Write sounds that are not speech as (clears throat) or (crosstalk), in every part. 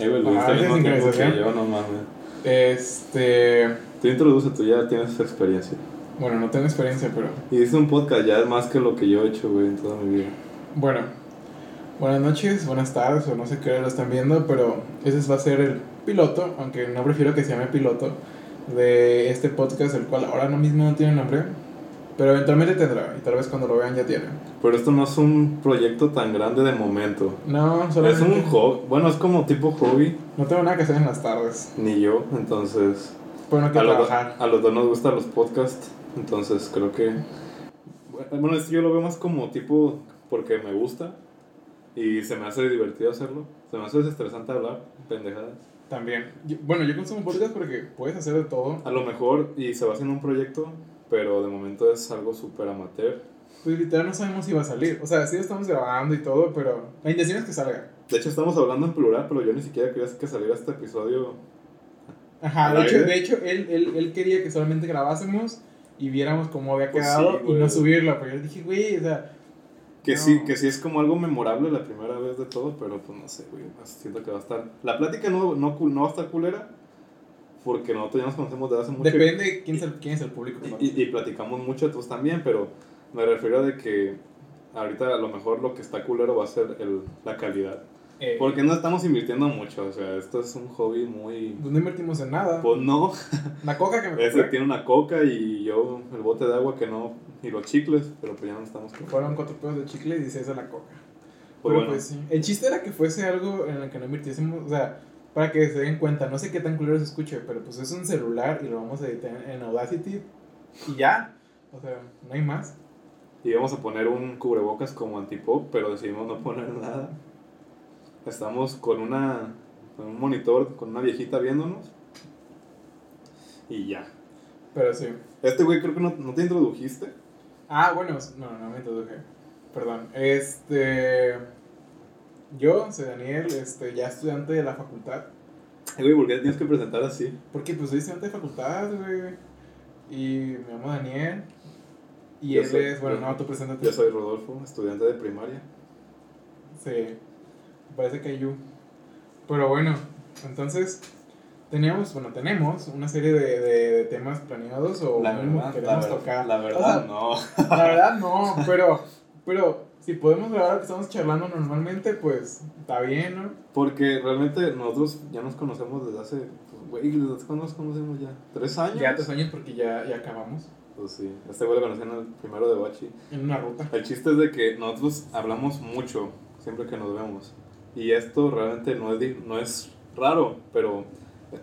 Eh, güey, lo Ah, viste al esa mismo tiempo que sincronización. yo, no mames. Este. Tú introduce, tú ya tienes experiencia. Bueno, no tengo experiencia, pero. Y hice un podcast, ya es más que lo que yo he hecho, güey, en toda mi vida. Bueno, buenas noches, buenas tardes, o no sé qué hora lo están viendo, pero ese va a ser el piloto, aunque no prefiero que se llame piloto, de este podcast, el cual ahora no mismo no tiene nombre, pero eventualmente tendrá, y tal vez cuando lo vean ya tiene. Pero esto no es un proyecto tan grande de momento. No, Es solamente. un hobby, bueno, es como tipo hobby, No tengo nada que hacer en las tardes, ni yo, entonces... pero no A quiero los, trabajar. a los dos nos gustan los podcasts, entonces creo que... Bueno, es que yo lo veo más como tipo porque me gusta y se me hace divertido hacerlo. Se me hace desestresante hablar, pendejadas. También. Yo- bueno, yo consumo podcast porque puedes hacer de todo. A lo mejor, y se va haciendo un proyecto, pero de momento es algo súper amateur. Pues literal no sabemos si va a salir. O sea, sí lo estamos grabando y todo, pero la intención es que salga. De hecho, estamos hablando en plural, pero yo ni siquiera quería que saliera este episodio. Ajá, ¿Al de hecho, de hecho él, él, él quería que solamente grabásemos y viéramos cómo había Pues quedado sí, y no subirlo. Pero yo dije, güey, o sea, Que No. sí, que sí es como algo memorable la primera vez de todo, pero pues no sé, güey. pues, Siento que va a estar. La plática no, no, cul- no va a estar culera, porque nosotros ya nos conocemos desde hace mucho depende quién es el, quién es el público. Y, y- y platicamos mucho, tú también, pero me refiero a de que ahorita a lo mejor lo que está culero va a ser el, la calidad. Eh, Porque no estamos invirtiendo mucho, o sea, esto es un hobby muy... pues no invertimos en nada. Pues no, (laughs) La coca que me ese tiene una coca y yo el bote de agua que no, y los chicles, pero pues ya no estamos... fueron cuatro pesos de chicle y seis de la coca. Pues Pero bueno, pues sí. El chiste era que fuese algo en el que no invirtiésemos, o sea, para que se den cuenta, no sé qué tan culero se escuche, pero pues es un celular y lo vamos a editar en Audacity y ya. O sea, no hay más. íbamos a poner un cubrebocas como antipop, pero decidimos no poner nada. Estamos con una con un monitor, con una viejita viéndonos. Y ya. Pero sí. Este güey creo que no, no te introdujiste. Ah, bueno, no, no me introduje. Perdón. Este. Yo soy Daniel, este, ya estudiante de la facultad. Eh, Güey, ¿por qué tienes que presentar así? Porque pues soy estudiante de facultad, güey. Y me llamo Daniel. Y Yo él soy- es, bueno, no, tú preséntate. Yo soy Rodolfo, estudiante de primaria. Sí, me parece que you. Pero bueno, entonces teníamos, bueno, tenemos una serie de, de, de temas planeados o mínimo que queremos tocar. la O verdad sea, no. la verdad no, pero, pero si podemos grabar lo que estamos charlando normalmente, pues está bien, ¿no? Porque realmente nosotros ya nos conocemos desde hace, pues, güey, ¿desde cuándo nos conocemos ya? ¿Tres años? Ya tres años porque ya, ya acabamos Pues sí, este güey lo conocí en el primero de Bachi. en una ruta. El chiste es de que nosotros hablamos mucho siempre que nos vemos. Y esto realmente no es, no es raro, pero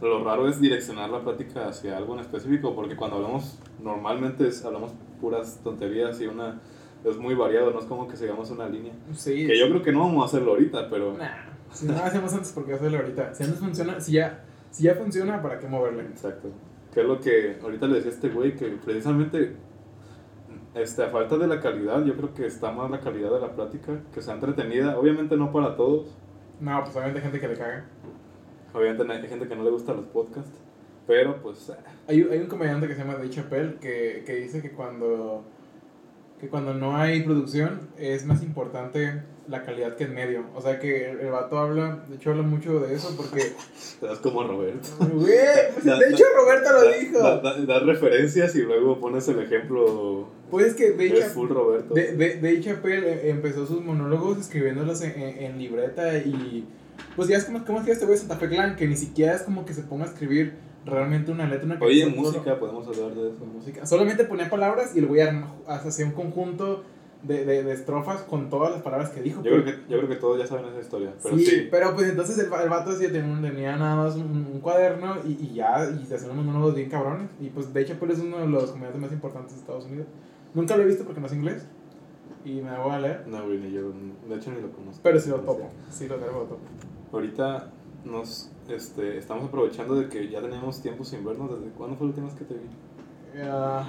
lo raro es direccionar la plática hacia algo en específico, porque cuando hablamos normalmente es- hablamos puras tonterías y una es muy variado, no es como que sigamos una línea. Sí. Que yo creo que no vamos a hacerlo ahorita, pero Nah, si no lo hacemos antes, porque hacerlo ahorita? Si antes funciona, si ya, si ya funciona, ¿para qué moverle? exacto. Que es lo que ahorita le decía a este güey, que precisamente este, a falta de la calidad, yo creo que está más la calidad de la plática, que sea entretenida, obviamente no para todos, No, pues obviamente hay gente que le caga. Obviamente hay gente que no le gusta los podcasts, pero pues eh, Hay, hay un comediante que se llama Dave Chappelle que, que dice que cuando, que cuando no hay producción es más importante la calidad que el medio. O sea que el, el vato habla, de hecho habla mucho de eso porque... (laughs) das como Roberto. Güey, de hecho Roberto lo Da- dijo. da- da- Das referencias y luego pones el ejemplo. Pues es que Dave, Es Chapp- full Roberto. de- de- Dave Chappelle eh, empezó sus monólogos escribiéndolos en, en- en libreta y... Pues ya es como, como escribe este güey Santa Fe Clan, que ni siquiera es como que se ponga a escribir realmente una letra, una Oye, en canción, solo- música podemos hablar de eso. música. Solamente ponía palabras y el güey hacía un conjunto de, de, de estrofas con todas las palabras que dijo. Yo creo que, yo creo que todos ya saben esa historia, pero sí, sí. pero pues entonces el, el vato decía, tenía, nada más un, un cuaderno y, y ya, y se hacían unos monólogos bien cabrones. Y pues de hecho, pues es uno de los comediantes más importantes de Estados Unidos. Nunca lo he visto porque no es inglés y me voy a leer, No, güey, ni yo, de hecho ni lo conozco. pero sí lo topo. Sí, lo tengo, lo topo. Ahorita nos este, estamos aprovechando de que ya tenemos tiempo sin vernos. ¿Desde cuándo fue la última vez que te vi? Ah,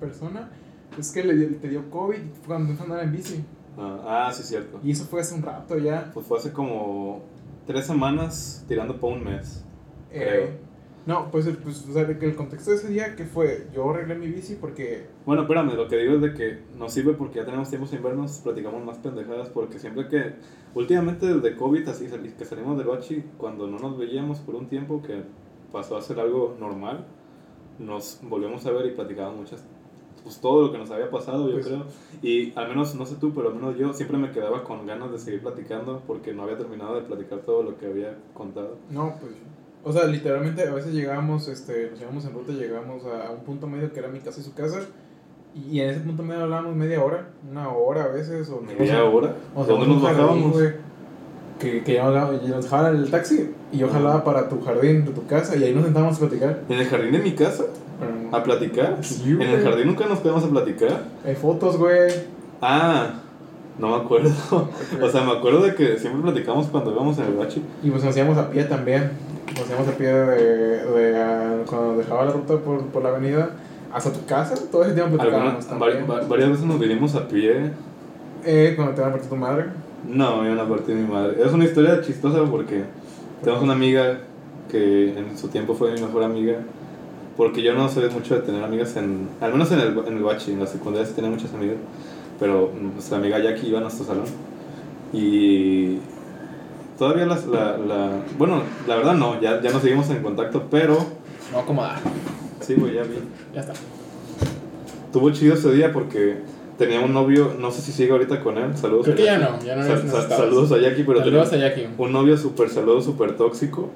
persona, es que le, dio- te dio COVID cuando empezó a andar en bici. Ah, ah, sí, cierto. Y eso fue hace un rato ya. Pues fue hace como tres semanas tirando para un mes. Eh, Creo. No, pues, el- pues o sea, de que el contexto de ese día, que fue? Yo arreglé mi bici porque... Bueno, espérame, lo que digo es de que nos sirve porque ya tenemos tiempo sin vernos, platicamos más pendejadas, porque siempre que, últimamente desde COVID, así que salimos del bachi, cuando no nos veíamos por un tiempo, que pasó a ser algo normal, nos volvemos a ver y platicamos muchas, pues todo lo que nos había pasado, yo Pues- creo, y al menos, no sé tú, pero al menos yo siempre me quedaba con ganas de seguir platicando, porque no había terminado de platicar todo lo que había contado. No, pues... O sea, literalmente a veces llegábamos, este, nos llevamos en ruta, llegábamos a, un punto medio que era mi casa y su casa. Y en ese punto medio hablábamos media hora, una hora a veces. O Media hora, O sea, ¿dónde nos bajábamos? Que, que ya y nos dejaban el taxi y yo jalaba para tu jardín, de tu casa, y ahí nos sentábamos a platicar. ¿En el jardín de mi casa? ¿A platicar? Sí, ¿En el jardín nunca nos quedamos a platicar? Hay fotos, güey. Ah, no me acuerdo. (laughs) O sea, me acuerdo de que siempre platicamos cuando íbamos en el bachi. Y pues nos hacíamos a pie también. Nos hacíamos a pie de, de, ah, cuando dejaba la ruta por, por la avenida hasta tu casa. Todo ese tiempo platicábamos también. va- varias veces nos vinimos a pie. Eh, cuando te van a partir tu madre. No, iban a partir mi madre. Es una historia chistosa porque tenemos una amiga que en su tiempo fue mi mejor amiga. Porque yo no soy mucho de tener amigas en. Al menos en el, en el bachi, en la secundaria sí tenía muchas amigas. Pero nuestra amiga Jackie iba a nuestro salón. Y. Todavía las, la, la. Bueno, la verdad no, ya, ya nos seguimos en contacto, pero. No acomodar. Sí, güey, ya vi. Ya está. Tuvo chido ese día porque tenía un novio, no sé si sigue ahorita con él. Saludos Creo a que ya no, ya no Sal- sal-. Saludos a Jackie, pero Saludos tenía a Jackie. un novio súper saludo, súper tóxico.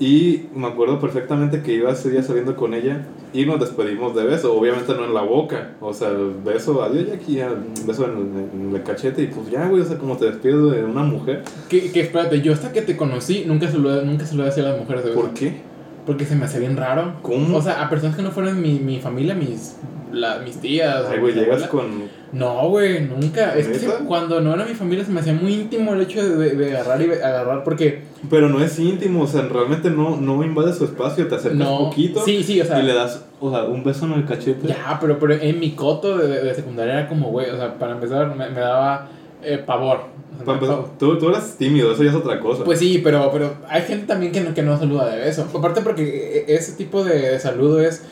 Y me acuerdo perfectamente que iba ese día saliendo con ella y nos despedimos de beso. Obviamente no en la boca, o sea, beso, adiós Jackie, beso en el, en el cachete y pues ya, güey, o sea, como te despides de una mujer. Que, que espérate, yo hasta que te conocí nunca se lo, nunca se lo decía a las mujeres de beso. ¿Por qué? Porque se me hacía bien raro. ¿Cómo? O sea, a personas que no fueran mi, mi familia, mis, la, mis tías. Ay, güey, llegas abuela. con... No, güey, nunca. Es que cuando no era mi familia se me hacía muy íntimo el hecho de, de agarrar y agarrar porque Pero no es íntimo, o sea, realmente no, no invades su espacio, te acercas no. poquito Sí, sí, o sea. y le das, o sea, un beso en el cachete. Ya, pero, pero en mi coto de, de secundaria era como, güey, o sea, para empezar me, me daba eh, pavor. O sea, Para empezar, tú, tú eras tímido, eso ya es otra cosa. Pues sí, pero, pero hay gente también que no, que no saluda de beso. Aparte porque e- ese tipo de saludo es,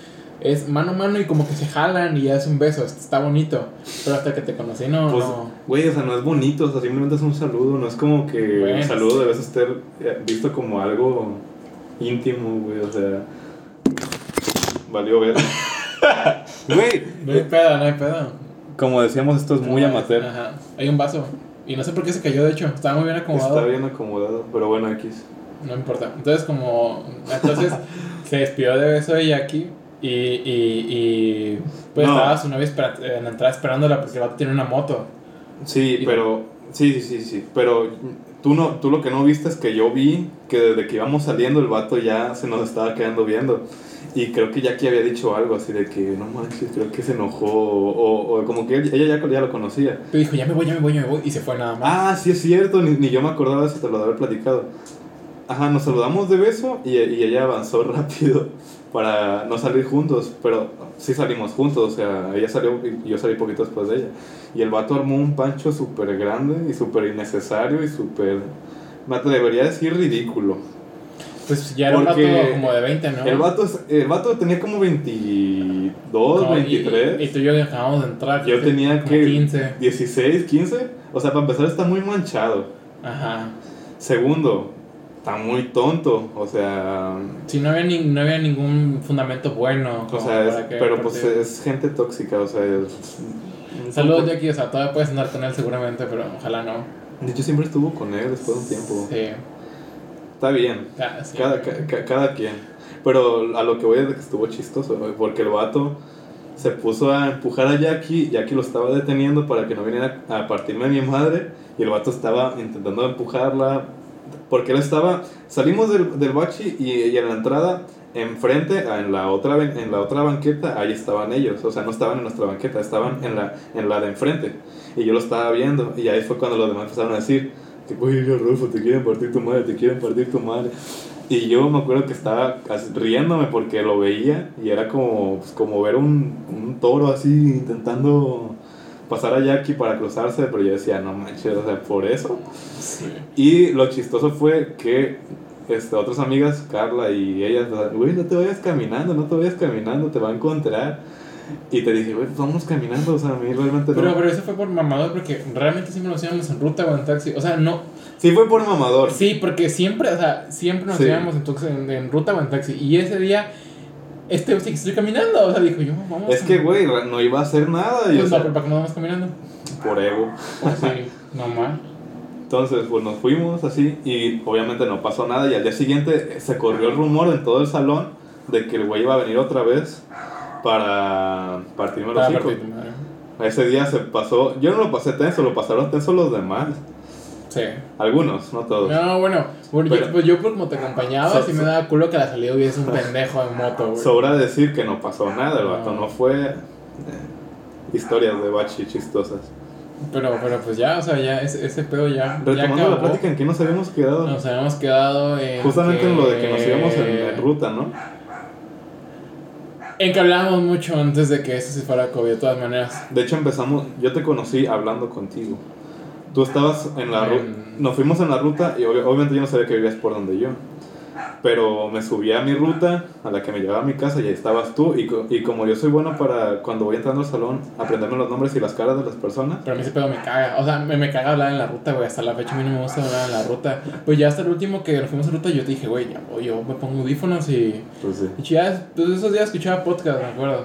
es mano a mano y como que se jalan y ya es un beso, está bonito. Pero hasta que te conocí no... Pues, no. güey, o sea, no es bonito, o sea, simplemente es un saludo, no es como que Bueno, el saludo sí. debe estar eh, visto como algo íntimo, güey, o sea. Valió ver. (laughs) Güey, No hay pedo, no hay pedo. como decíamos, esto es muy amateur. Ajá. Hay un vaso. Y no sé por qué se cayó, de hecho. Estaba muy bien acomodado. Está bien acomodado, pero bueno, X. No importa. Entonces, como. Entonces, (laughs) se despidió de beso de Jackie. Y, y, y pues No. estaba su novia espera- en la entrada esperándola porque el vato tiene una moto. Sí, Y- pero. Sí, sí, sí, sí. Pero tú, no, tú lo que no viste es que yo vi que desde que íbamos saliendo el vato ya se nos estaba quedando viendo. Y creo que Jackie había dicho algo así de que no manches, creo que se enojó. O, o como que ella ya, ya lo conocía. Pero dijo, ya me voy, ya me voy, ya me voy. Y se fue nada más. Ah, sí es cierto, ni, ni yo me acordaba de eso, te lo haber platicado. Ajá, nos saludamos de beso y, y ella avanzó (laughs) rápido para no salir juntos, pero sí salimos juntos, o sea, ella salió y yo salí poquito después de ella. Y el vato armó un pancho súper grande y súper innecesario y súper, me atrevería a decir ridículo. Pues ya era un vato Porque como de 20, ¿no? El, vato, el vato tenía como 22, Como- y- 23. Y, y tú y yo acabamos de entrar. Yo tenía que 15. 16, 15. O sea, para empezar está muy manchado. Ajá. Segundo, está muy tonto, o sea, Sí, no había, ni, no había ningún fundamento bueno. o como sea, es- pero pues es gente tóxica, o sea, es- Saludos, Jackie. O sea, todavía puedes andar con él seguramente, pero ojalá no. De hecho, siempre estuvo con él después de un tiempo. Sí. Está bien, sí. cada, ca- ca- cada quien. Pero a lo que voy es de que estuvo chistoso, porque el vato se puso a empujar a Jackie, Jackie lo estaba deteniendo para que no viniera a partirme mi madre, y el vato estaba intentando empujarla, porque él estaba, salimos del, del bachi y, y en la entrada, enfrente, en la, otra, en la otra banqueta, ahí estaban ellos, o sea, no estaban en nuestra banqueta, estaban en la, en la de enfrente, y yo lo estaba viendo, y ahí fue cuando los demás empezaron a decir, güey, Rodolfo, te quieren partir tu madre, te quieren partir tu madre. Y yo me acuerdo que estaba riéndome porque lo veía y era como, pues, como ver un, un toro así intentando pasar a Jackie para cruzarse, pero yo decía, no manches, o sea, por eso. Sí. Y lo chistoso fue que este, otras amigas, Carla y ellas, güey, no te vayas caminando, no te vayas caminando, te va a encontrar. Y te dije, güey, pues vamos caminando, o sea, a mí realmente Pero, no. pero eso fue por mamador porque realmente siempre nos íbamos en ruta o en taxi. O sea, no. Sí, fue por mamador. Sí, porque siempre, o sea, siempre nos Sí. íbamos en, en, en ruta o en taxi. Y ese día, este sí que estoy caminando. O sea, dijo yo, vamos. Es que, güey, no iba a hacer nada. Y, o no, sea, pero ¿para qué no vamos caminando? por ego. Pues sí, normal. Entonces, pues nos fuimos así y obviamente no pasó nada y al día siguiente se corrió el rumor en todo el salón de que el güey iba a venir otra vez para partirme los Para. Ese día se pasó, yo no lo pasé tenso, lo pasaron tenso los demás. Sí. Algunos, no todos. No, bueno, bueno, yo, pues yo como te acompañaba, So- sí me daba culo que a la salida hubiese un pendejo en moto, güey. Sobra decir que no pasó nada, el vato no fue eh, historias de bachi chistosas. Pero, pero pues ya, o sea, ya ese, ese pedo ya. ya Retomando la plática, ¿en qué nos habíamos quedado? Nos habíamos quedado en. Justamente en lo de que nos íbamos en, en ruta, ¿no? En que hablábamos mucho antes de que eso se fuera COVID, de todas maneras. De hecho empezamos, yo te conocí hablando contigo. Tú estabas en la ruta, nos fuimos en la ruta y ob- obviamente yo no sabía que vivías por donde yo. Pero me subí a mi ruta, a la que me llevaba a mi casa y ahí estabas tú. Y, co- y como yo soy bueno para cuando voy entrando al salón, aprenderme los nombres y las caras de las personas. Pero a mí ese pedo me caga. O sea, me, me caga hablar en la ruta, güey. Hasta la fecha a mí no me gusta hablar en la ruta. Pues ya hasta el último que nos fuimos en ruta, yo te dije, güey, ya voy, yo me pongo audífonos y. Pues sí. Y ya, pues esos días escuchaba podcast, me acuerdo.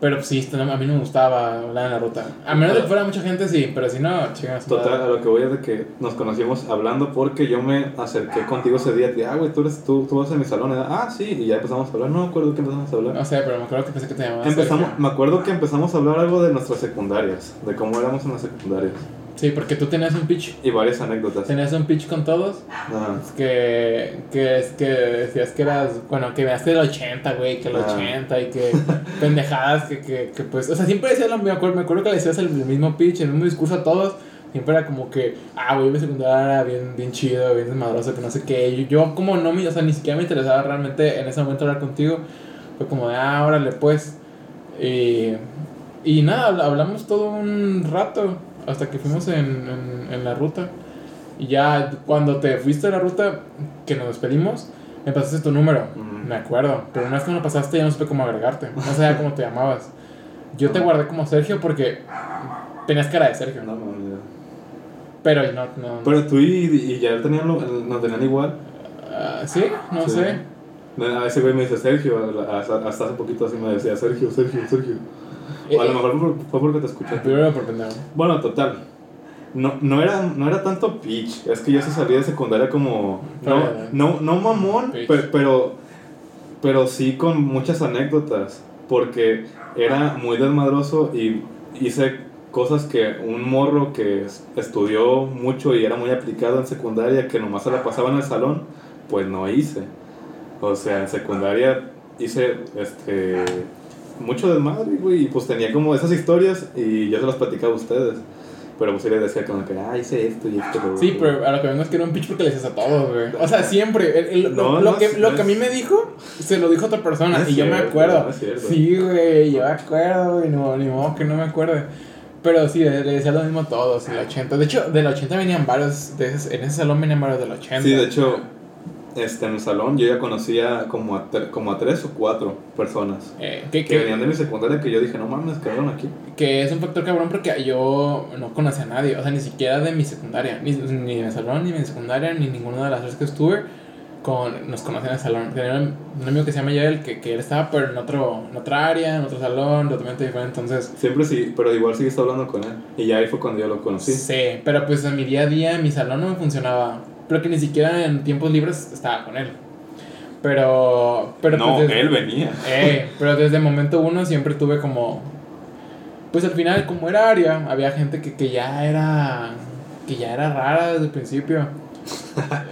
Pero sí, no, a mí no me gustaba hablar en la ruta. A menos de que fuera mucha gente, sí. Pero si no, chingas. Total, a lo que voy es de que nos conocimos hablando porque yo me acerqué contigo ese día. Te dije, ah, güey, tú, eres, tú, tú vas a mi salón. Y, ah, sí, y ya empezamos a hablar. No me acuerdo qué empezamos a hablar. No sé, pero me acuerdo que pensé que te llamabas. Empezamos, Sergio. me acuerdo que empezamos a hablar algo de nuestras secundarias, de cómo éramos en las secundarias. Sí, porque tú tenías un pitch. Y varias anécdotas. Tenías un pitch con todos. Ajá. Que, que, es que decías que eras, bueno, que veaste el 80, güey, que el Ah. 80 y que (laughs) pendejadas, que, que, que pues, o sea, siempre decías lo me acuerdo, me acuerdo que le decías el mismo pitch, el mismo discurso a todos, siempre era como que, ah, güey, mi secundaria era bien, bien chido, bien desmadroso, que no sé qué, y yo como no me, o sea, ni siquiera me interesaba realmente en ese momento hablar contigo, fue como de, ah, órale, pues, y, y nada, habl- hablamos todo un rato, hasta que fuimos en, en, en la ruta. Y ya cuando te fuiste a la ruta, que nos despedimos, me pasaste tu número. Me acuerdo. Pero una vez que me lo pasaste, ya no supe cómo agregarte. No sabía cómo te llamabas. Yo te guardé como Sergio porque tenías cara de Sergio. No, mames. Pero no. no Pero tú y, y ya tenían lo, nos tenían igual. Ah, ¿Sí? No Sí. sé. A ese güey me dice Sergio, hasta hace poquito así me decía Sergio, Sergio, Sergio. O a lo Eh, mejor fue, porque te escuché. Primero por pendejo. Bueno, total. No, no, era, no era tanto pitch, es que yo se salí de secundaria como... No, Pero- no, no mamón, Pitch. pe- pero, pero sí con muchas anécdotas, porque era muy desmadroso y hice cosas que un morro que es- estudió mucho y era muy aplicado en secundaria, que nomás se la pasaba en el salón, pues no hice. O sea, en secundaria hice este mucho desmadre, güey, y pues tenía como esas historias y yo se las platicaba a ustedes. Pero pues él les decía como que, ah, hice esto y esto. Sí, pero a lo que vengo es que era un pitch porque le decías a todos, güey. O sea, siempre. el- el- No, lo, no lo que, es- lo no que a mí me dijo, se lo dijo otra persona. No y yo me cierto, acuerdo. no cierto. sí, güey, yo me acuerdo, güey. No, ni modo que no me acuerde. Pero sí, le le decía lo mismo a todos, el 80. De hecho, del 80 venían varios. De ese- en ese salón venían varios del 80. Sí, de hecho, este, en el salón yo ya conocía como a, como a tres o cuatro personas Eh, que, que que, venían de mi secundaria que yo dije, no mames, quedaron aquí. que es un factor cabrón porque yo no conocía a nadie. O sea, ni siquiera de mi secundaria. Ni, ni de mi salón, ni de mi secundaria, ni ninguna de las veces que estuve. Con, nos conocían en el salón. Tenía un, un amigo que se llama Yael, que, que él estaba pero en, otro, en otra área, en otro salón, totalmente diferente. Entonces, Siempre sí, pero igual seguiste hablando con él. Y ya ahí fue cuando yo lo conocí. sí. pero pues en mi día a día, mi salón no me funcionaba. Pero que ni siquiera en tiempos libres estaba con él. Pero, pero no, pues, desde- él venía. Eh, pero desde el momento uno siempre tuve como. Pues al final, como era área, había gente que, que ya era. que ya era rara desde el principio. (laughs)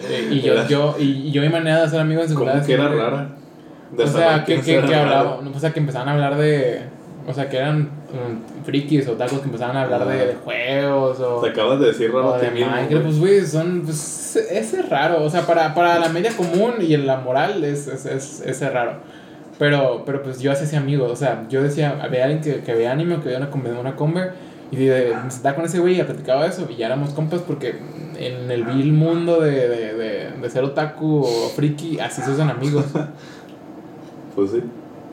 Eh, y, yo, yo, y, y yo mi manera de hacer amigos en ¿Cómo secundaria que era siempre- rara? De O sea, que, que, hablaban, o sea, que empezaban a hablar de. O sea, que eran um, frikis o tacos que empezaban a hablar de, de juegos o. Te acabas de decir raro O a ti de mismo. Minecraft, pues, güey, son. Pues, ese es raro. O sea, para, para la media común y en la moral es, es, es, ese es raro. Pero, pero pues yo hacía ese amigo. O sea, yo decía, había alguien que, que veía anime que veía una, una conver. Y de, me sentaba con ese güey y platicaba eso. Y ya éramos compas porque en el vil mundo de, de, de, de ser otaku o friki, así se hacen amigos. (laughs) Pues sí.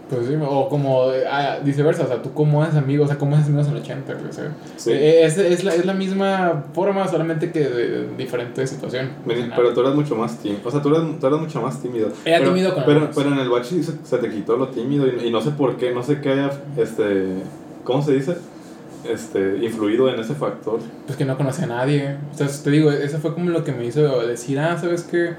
Pues sí, o como ah, viceversa, o sea, tú cómo haces amigos, o sea, cómo haces amigos en el 80, güey, o sea, Sí. eh, es, es, la, es la misma forma, solamente que de, de diferente situación. Pero tú eras mucho más tímido. O sea, tú eras, tú eras mucho más tímido. Era pero, tímido con pero, pero en el bachi se, se te quitó lo tímido y, y no sé por qué, no sé qué haya, este, ¿cómo se dice? Este, influido en ese factor. Pues que no conocía a nadie. O sea, te digo, eso fue como lo que me hizo decir, ah, ¿sabes qué?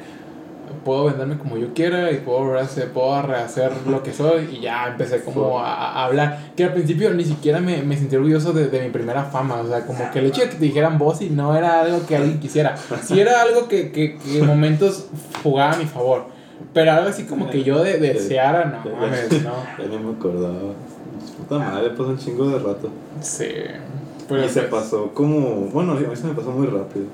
Puedo venderme como yo quiera y puedo rehacer, puedo rehacer lo que soy y ya empecé como a, a hablar. Que al principio ni siquiera me, me sentí orgulloso de, de mi primera fama. O sea, como que el hecho de que te dijeran vos y no era algo que alguien quisiera. Sí era algo que, que, que en momentos jugaba a mi favor. Pero algo así como que yo de, deseara, no mames, no. Ya ni me acordaba. Puta madre, pasó un chingo de rato. Sí. Pero y se pues, pasó como. Bueno, a mí se me pasó muy rápido.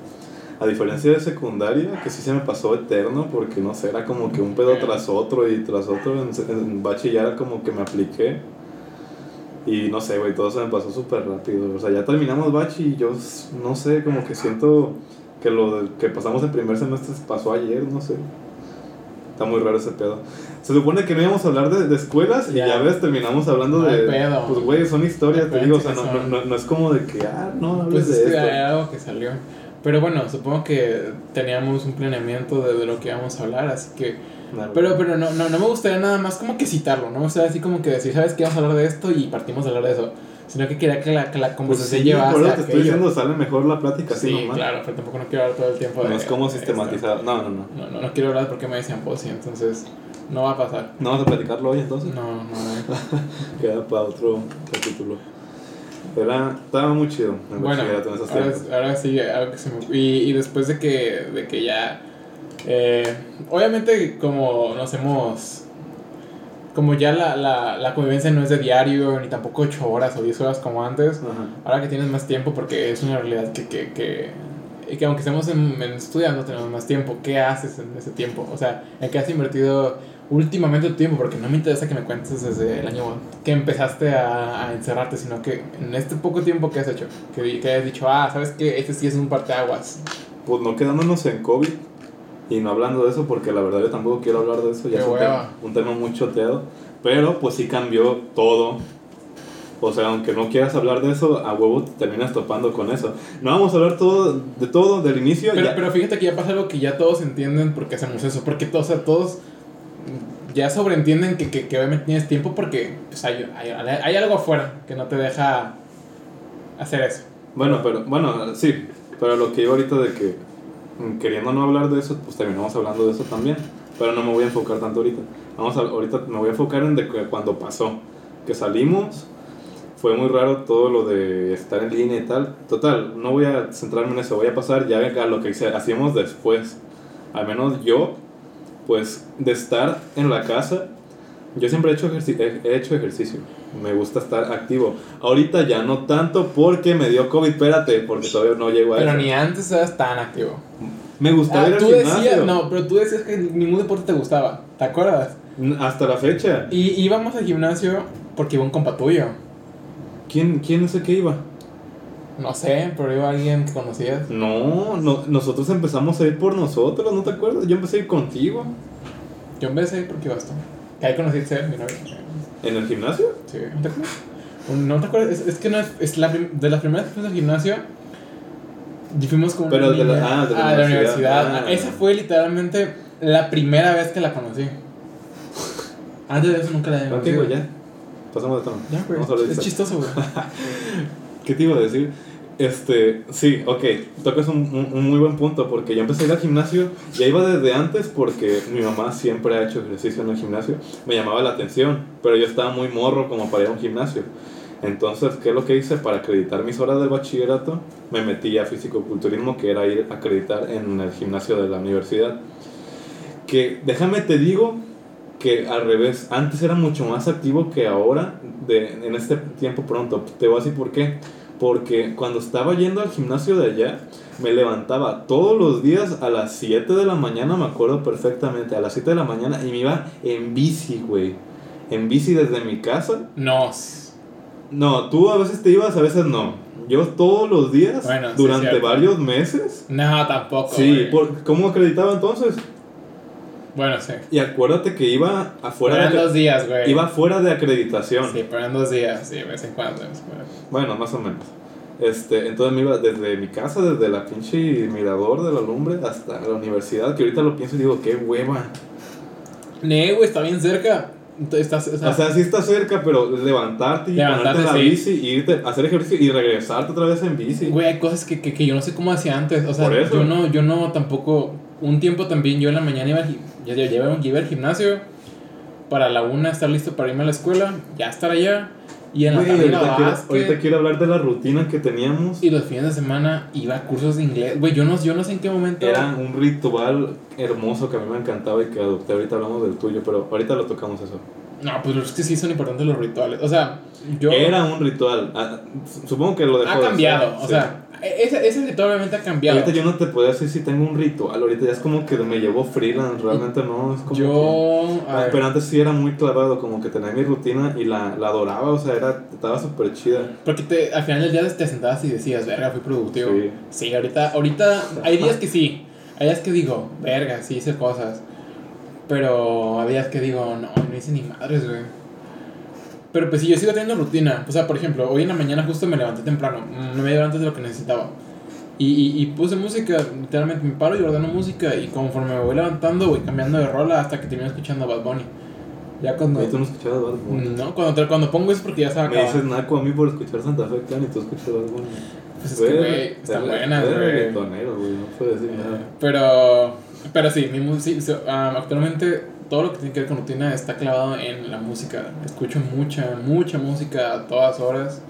A diferencia de secundaria, que sí se me pasó eterno, porque no sé, era como que un pedo tras otro y tras otro. En, en bachiller era como que me apliqué. Y no sé, güey, todo se me pasó súper rápido. O sea, ya terminamos bachi y yo no sé, como que siento que lo que pasamos el primer semestre pasó ayer, no sé. Está muy raro ese pedo. Se supone que no íbamos a hablar de, de escuelas y Ya. ves, terminamos hablando No de. pedo. Pues, güey, son historias, te digo. O sea, no, no, que no, es como de que, ah, no, hables Pues es de que esto. hay algo que salió. Pero bueno, supongo que teníamos un planeamiento de, de lo que íbamos a hablar, así que... No, Pero, pero no, no, no me gustaría nada más como que citarlo, ¿no? O sea, así como que decir, ¿sabes qué? Vamos a hablar de esto y partimos a hablar de eso. Sino que quería que la, que la pues conversación sí, llevase por a te estoy diciendo, sale mejor la plática así Sí, nomás. claro, pero tampoco no quiero hablar todo el tiempo de... No es como de sistematizado. No, no, no. No, no, no quiero hablar porque me decían posi, entonces no va a pasar. ¿No vas a platicarlo hoy entonces? No, no, no. (laughs) Queda para otro capítulo. Era, estaba muy chido Bueno, bachillerato en esos ahora, ahora sí, algo que se me... Y, y después de que, de que ya... eh, obviamente como nos hemos... Como ya la, la, la convivencia no es de diario, ni tampoco 8 horas o 10 horas como antes, Ajá. ahora que tienes más tiempo, porque es una realidad que, que, que, y que aunque estemos en, en estudiando tenemos más tiempo, ¿qué haces en ese tiempo? O sea, ¿en qué has invertido últimamente tu tiempo? Porque no me interesa que me cuentes desde el año que empezaste a, a encerrarte, sino que en este poco tiempo que has hecho, que, que has dicho, ah, ¿sabes qué? Este sí es un parteaguas. Pues no quedándonos en COVID y no hablando de eso, porque la verdad yo tampoco quiero hablar de eso, ya es un, tema, un tema muy choteado. Pero pues sí cambió todo. O sea, aunque no quieras hablar de eso, a huevo te terminas topando con eso. No vamos a hablar todo de todo del inicio. Pero, ya- pero fíjate que ya pasa algo que ya todos entienden por qué hacemos eso. Porque todos, o sea, todos ya sobreentienden que, que, que obviamente tienes tiempo porque pues, hay, hay, hay algo afuera que no te deja hacer eso. Bueno, pero bueno, sí, pero lo que iba ahorita de que mm, queriendo no hablar de eso, pues terminamos hablando de eso también, pero no me voy a enfocar tanto ahorita. Vamos a, ahorita me voy a enfocar en de que cuando pasó, que salimos, fue muy raro todo lo de estar en línea y tal. Total, no voy a centrarme en eso, voy a pasar ya a lo que hacíamos después. Al menos yo, pues de estar en la casa, yo siempre he hecho, ejerci- he- he hecho ejercicio. Me gusta estar activo. Ahorita ya no tanto porque me dio COVID. Espérate, porque todavía no llego a Pero eso. ni antes eras tan activo. Me gustaba Ah, ir al tú gimnasio. decías, no, pero tú decías que ningún deporte te gustaba. ¿Te acuerdas? Hasta la fecha. Y íbamos al gimnasio porque iba un compa tuyo. ¿Quién, quién es el que iba? (laughs) No sé, pero iba alguien que conocías. No, no, nosotros empezamos a ir por nosotros, ¿no te acuerdas? Yo empecé a ir contigo. Yo empecé a ir porque ibas tú. Que ahí conociste a mi novia. ¿En el gimnasio? Sí, ¿no te acuerdas? ¿No te acuerdas? Es, es que no es, es la de las primeras que fuimos al gimnasio. Y fuimos con Pero una de la- ah, de la ah, de la universidad. universidad. Ah. Esa fue literalmente la primera vez que la conocí. Antes de eso nunca la había conocido. ya. Pasamos de tono. Ya, güey. Es chistoso, güey. (laughs) ¿Qué te iba a decir? Este, sí, ok, tocas un, un, un muy buen punto porque yo empecé a ir al gimnasio, ya iba desde antes porque mi mamá siempre ha hecho ejercicio en el gimnasio, me llamaba la atención, pero yo estaba muy morro como para ir a un gimnasio. Entonces, ¿qué es lo que hice? Para acreditar mis horas del bachillerato, me metí a fisicoculturismo, que era ir a acreditar en el gimnasio de la universidad. Que déjame te digo que al revés, antes era mucho más activo que ahora, de, en este tiempo pronto. Te voy a decir por qué. Porque cuando estaba yendo al gimnasio de allá, me levantaba todos los días a las 7 de la mañana, me acuerdo perfectamente, a las 7 de la mañana y me iba en bici, güey. En bici desde mi casa. No. No, tú a veces te ibas, a veces no. Yo todos los días, Bueno, sí, durante cierto. varios meses. No, tampoco. Sí, por, ¿cómo acreditaba entonces? Bueno, sí. Y acuérdate que iba afuera, Eran de, dos días, güey. iba fuera de acreditación. Sí, pero eran dos días, sí, de vez en cuando. en. Bueno, más o menos. Este, entonces me iba desde mi casa, desde la pinche mirador de la lumbre hasta la universidad, que ahorita lo pienso y digo, qué hueva. Nee, güey, está bien cerca. Entonces, Estás, o sea, O sea, sí está cerca, pero levantarte y Levantarte, ponerte en la sí. bici, y irte, hacer ejercicio y regresarte otra vez en bici. Güey, hay cosas que, que, que yo no sé cómo hacía antes. O sea, Por eso. yo no, yo no tampoco. Un tiempo también yo en la mañana iba al, yo, yo, yo iba- al gimnasio para la una estar listo para irme a la escuela, ya estar allá. Y en la tarde ahorita, quiero, ahorita quiero hablar de la rutina que teníamos. Y los fines de semana iba a cursos de inglés. Güey, yo no, yo no sé en qué momento. Era un ritual hermoso que a mí me encantaba y que adopté. Ahorita hablamos del tuyo, pero ahorita lo tocamos eso. No, pues es que sí son importantes los rituales. O sea, yo. Era un ritual. Ah, Supongo que lo dejó ha de cambiado. ser, o sí. sea, ese, ese ritual obviamente ha cambiado. Ahorita yo no te puedo decir si tengo un ritual. Ahorita ya es como que me llevo freelance. Realmente no. Es como que- Yo. ver, pero antes sí era muy clavado, como que tenía mi rutina y la, la adoraba, o sea, era, estaba súper chida. Porque te, al final del día te sentabas y decías, verga, fui productivo. Sí. Sí, ahorita, ahorita hay días que sí. Hay días que digo, verga, sí hice cosas. Pero hay días que digo, no, no hice ni madres, güey. Pero pues sí, yo sigo teniendo rutina. O sea, por ejemplo, hoy en la mañana justo me levanté temprano. mm, media hora antes de lo que necesitaba. Y, y, y puse música, literalmente me paro y ordeno música. Y conforme me voy levantando, voy cambiando de rola hasta que termino escuchando Bad Bunny. Ya cuando. Ahí tú no escuchabas Bad Bunny. No, cuando, cuando pongo eso es porque ya se va a Me dices naco a mí por escuchar Santa Fe Clan y tú escuchas Bad Bunny. Pues es que, güey, buenas, eres güey. reggaetonero, güey, no puedo decir nada. Pero, pero sí, mi música, actualmente todo lo que tiene que ver con rutina está clavado en la música. Escucho mucha, mucha música a todas horas.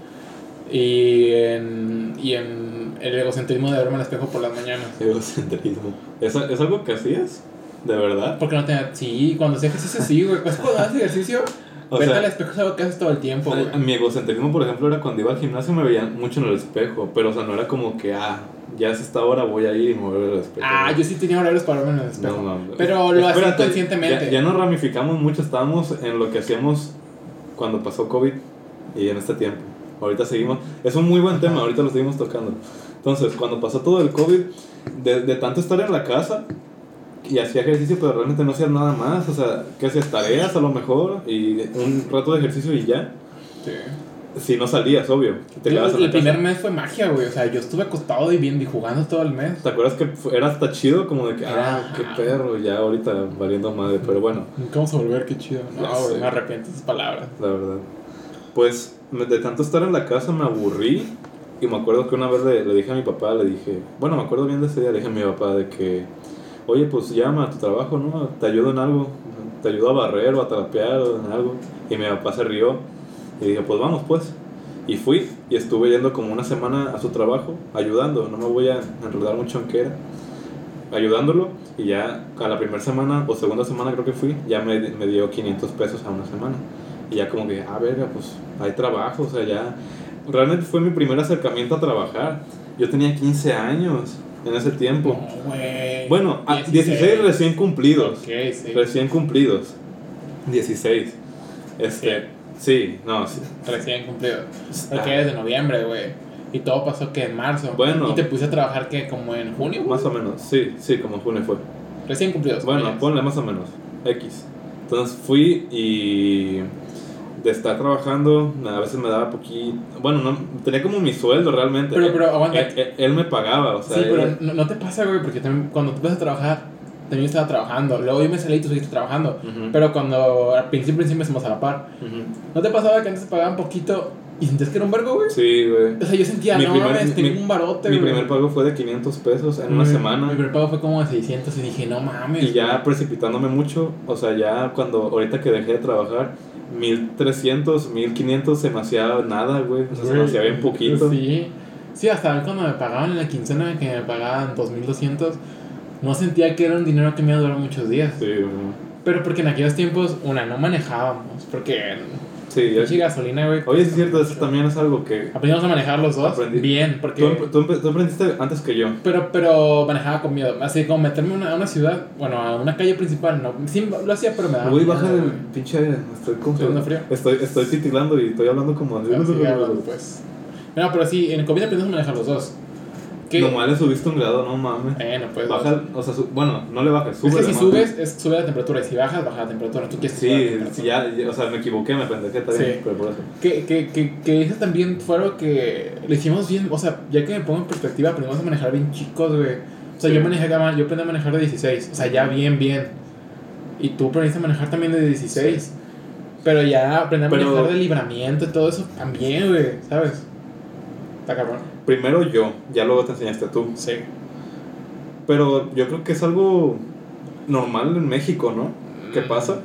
Y en, y en el egocentrismo de verme al espejo por las mañanas. Egocentrismo. ¿Es, ¿Es algo que hacías? ¿De verdad? Porque no te... Sí, cuando haces ejercicio sí, güey. Pues (laughs) cuando haces ejercicio, O verte sea, al espejo es algo que haces todo el tiempo, güey. mi egocentrismo, por ejemplo, era cuando iba al gimnasio me veía mucho en el espejo, pero o sea, no era como que, ah, ya es esta hora, voy a ir y me voy a ver al espejo. Ah, yo sí tenía horarios para verme en el espejo. No, no, Pero lo hacía conscientemente. Ya, ya nos ramificamos mucho, estábamos en lo que hacíamos cuando pasó COVID y en este tiempo. Ahorita seguimos, es un muy buen tema, ahorita lo seguimos tocando. Entonces, cuando pasó todo el COVID, de, de tanto estar en la casa y hacía ejercicio, pero realmente no hacía nada más, o sea, que hacías tareas a lo mejor y un rato de ejercicio y ya. Sí. Si no salías, obvio. Te Yo, el primer mes fue magia, güey. O sea, yo estuve acostado y bien y jugando todo el mes. ¿Te acuerdas que era hasta chido? Como de que, ah, Era- qué perro, ya ahorita valiendo madre, pero bueno. Nunca vamos a volver, qué chido. No, güey, me arrepiento de esas palabras. la verdad. Pues de tanto estar en la casa me aburrí y me acuerdo que una vez le, le dije a mi papá, le dije, bueno, me acuerdo bien de ese día, le dije a mi papá de que, oye, pues llama a tu trabajo, ¿no? Te ayudo en algo, te ayudo a barrer o a trapear o en algo. Y mi papá se rió y dije, pues vamos, pues. Y fui y estuve yendo como una semana a su trabajo, ayudando, no me voy a enredar mucho en ayudándolo. Y ya a la primera semana o segunda semana creo que fui, ya me, me dio 500 pesos a una semana. Y ya como que, ah, verga, pues hay trabajo, o sea, ya... Realmente fue mi primer acercamiento a trabajar. Yo tenía 15 años en ese tiempo. No. Bueno, a 16 recién cumplidos. Sí. Recién cumplidos. 16. Este, sí, no, sí. Recién cumplido. Ah. Porque es de noviembre, güey. Y todo pasó que en marzo. Bueno. Y te puse a trabajar que como en junio, güey. Más o menos, sí, sí, como junio fue. Recién cumplidos. Bueno, ponle más o menos, X. Entonces fui y de estar trabajando, a veces me daba poquito, bueno, no, tenía como mi sueldo realmente. Pero, pero, aguanta. Él, él- él me pagaba, o sea, sí, pero él- no, no te pasa, güey, porque también cuando tú vas a trabajar, también estaba trabajando. Luego yo me salí y tú seguiste trabajando. Pero cuando al principio, principio estamos a la par. ujú. ¿No te pasaba que antes te pagaban poquito y sentías que era un vergo, güey? Sí, güey. O sea, yo sentía, Mi no primer- mames, tenía mi- un barote, Mi güey. primer pago fue de 500 pesos en una semana. Mi primer pago fue como de 600 y dije, no mames. Y ya precipitándome mucho, o sea, ya cuando ahorita que dejé de trabajar, 1300, 1500 se me hacía nada, güey. O sea, se me hacía bien poquito. Sí. Sí, hasta cuando me pagaban en la quincena, que me pagaban 2200, no sentía que era un dinero que me iba a durar muchos días. Sí, güey. Pero porque en aquellos tiempos, una, no manejábamos. Porque Sí, pinche gasolina, güey. Oye, sí es cierto, eso también es algo que... Aprendimos a manejar los dos. Aprendí. Bien, Tú, porque. tú empe- tú aprendiste antes que yo. Pero, pero manejaba con miedo. Así como meterme a una, a una ciudad, bueno, a una calle principal, no. Sí, lo hacía, pero me daba. Miedo, baja el güey. pinche aire. Estoy como... Estoy frío. Estoy, estoy titilando y estoy hablando como... Así (laughs) hablando, pues. No, pero sí, en el COVID aprendimos a manejar los dos. ¿Qué? Nomás le subiste un grado, no mames. Bueno, pues. Baja, o sea, su- bueno, no le bajes, sube. es que si subes, es, sube la temperatura. Y si bajas, baja la temperatura. Tú quieres que Sí, sí, ya, ya, o sea, me equivoqué, me pendejé también, Sí. pero por eso. Que, que, que, que eso también fue algo que le hicimos bien, o sea, ya que me pongo en perspectiva, aprendimos a manejar bien chicos, güey. O sea, Sí. yo manejé, yo aprendí a manejar de 16, o sea, ya bien, bien. Y tú aprendiste a manejar también de 16. Pero ya aprendí a Pero- manejar de libramiento y todo eso también, güey, ¿sabes? Está cabrón. Primero yo, ya luego te enseñaste tú. Sí. Pero yo creo que es algo normal en México, ¿no? ¿Qué pasa?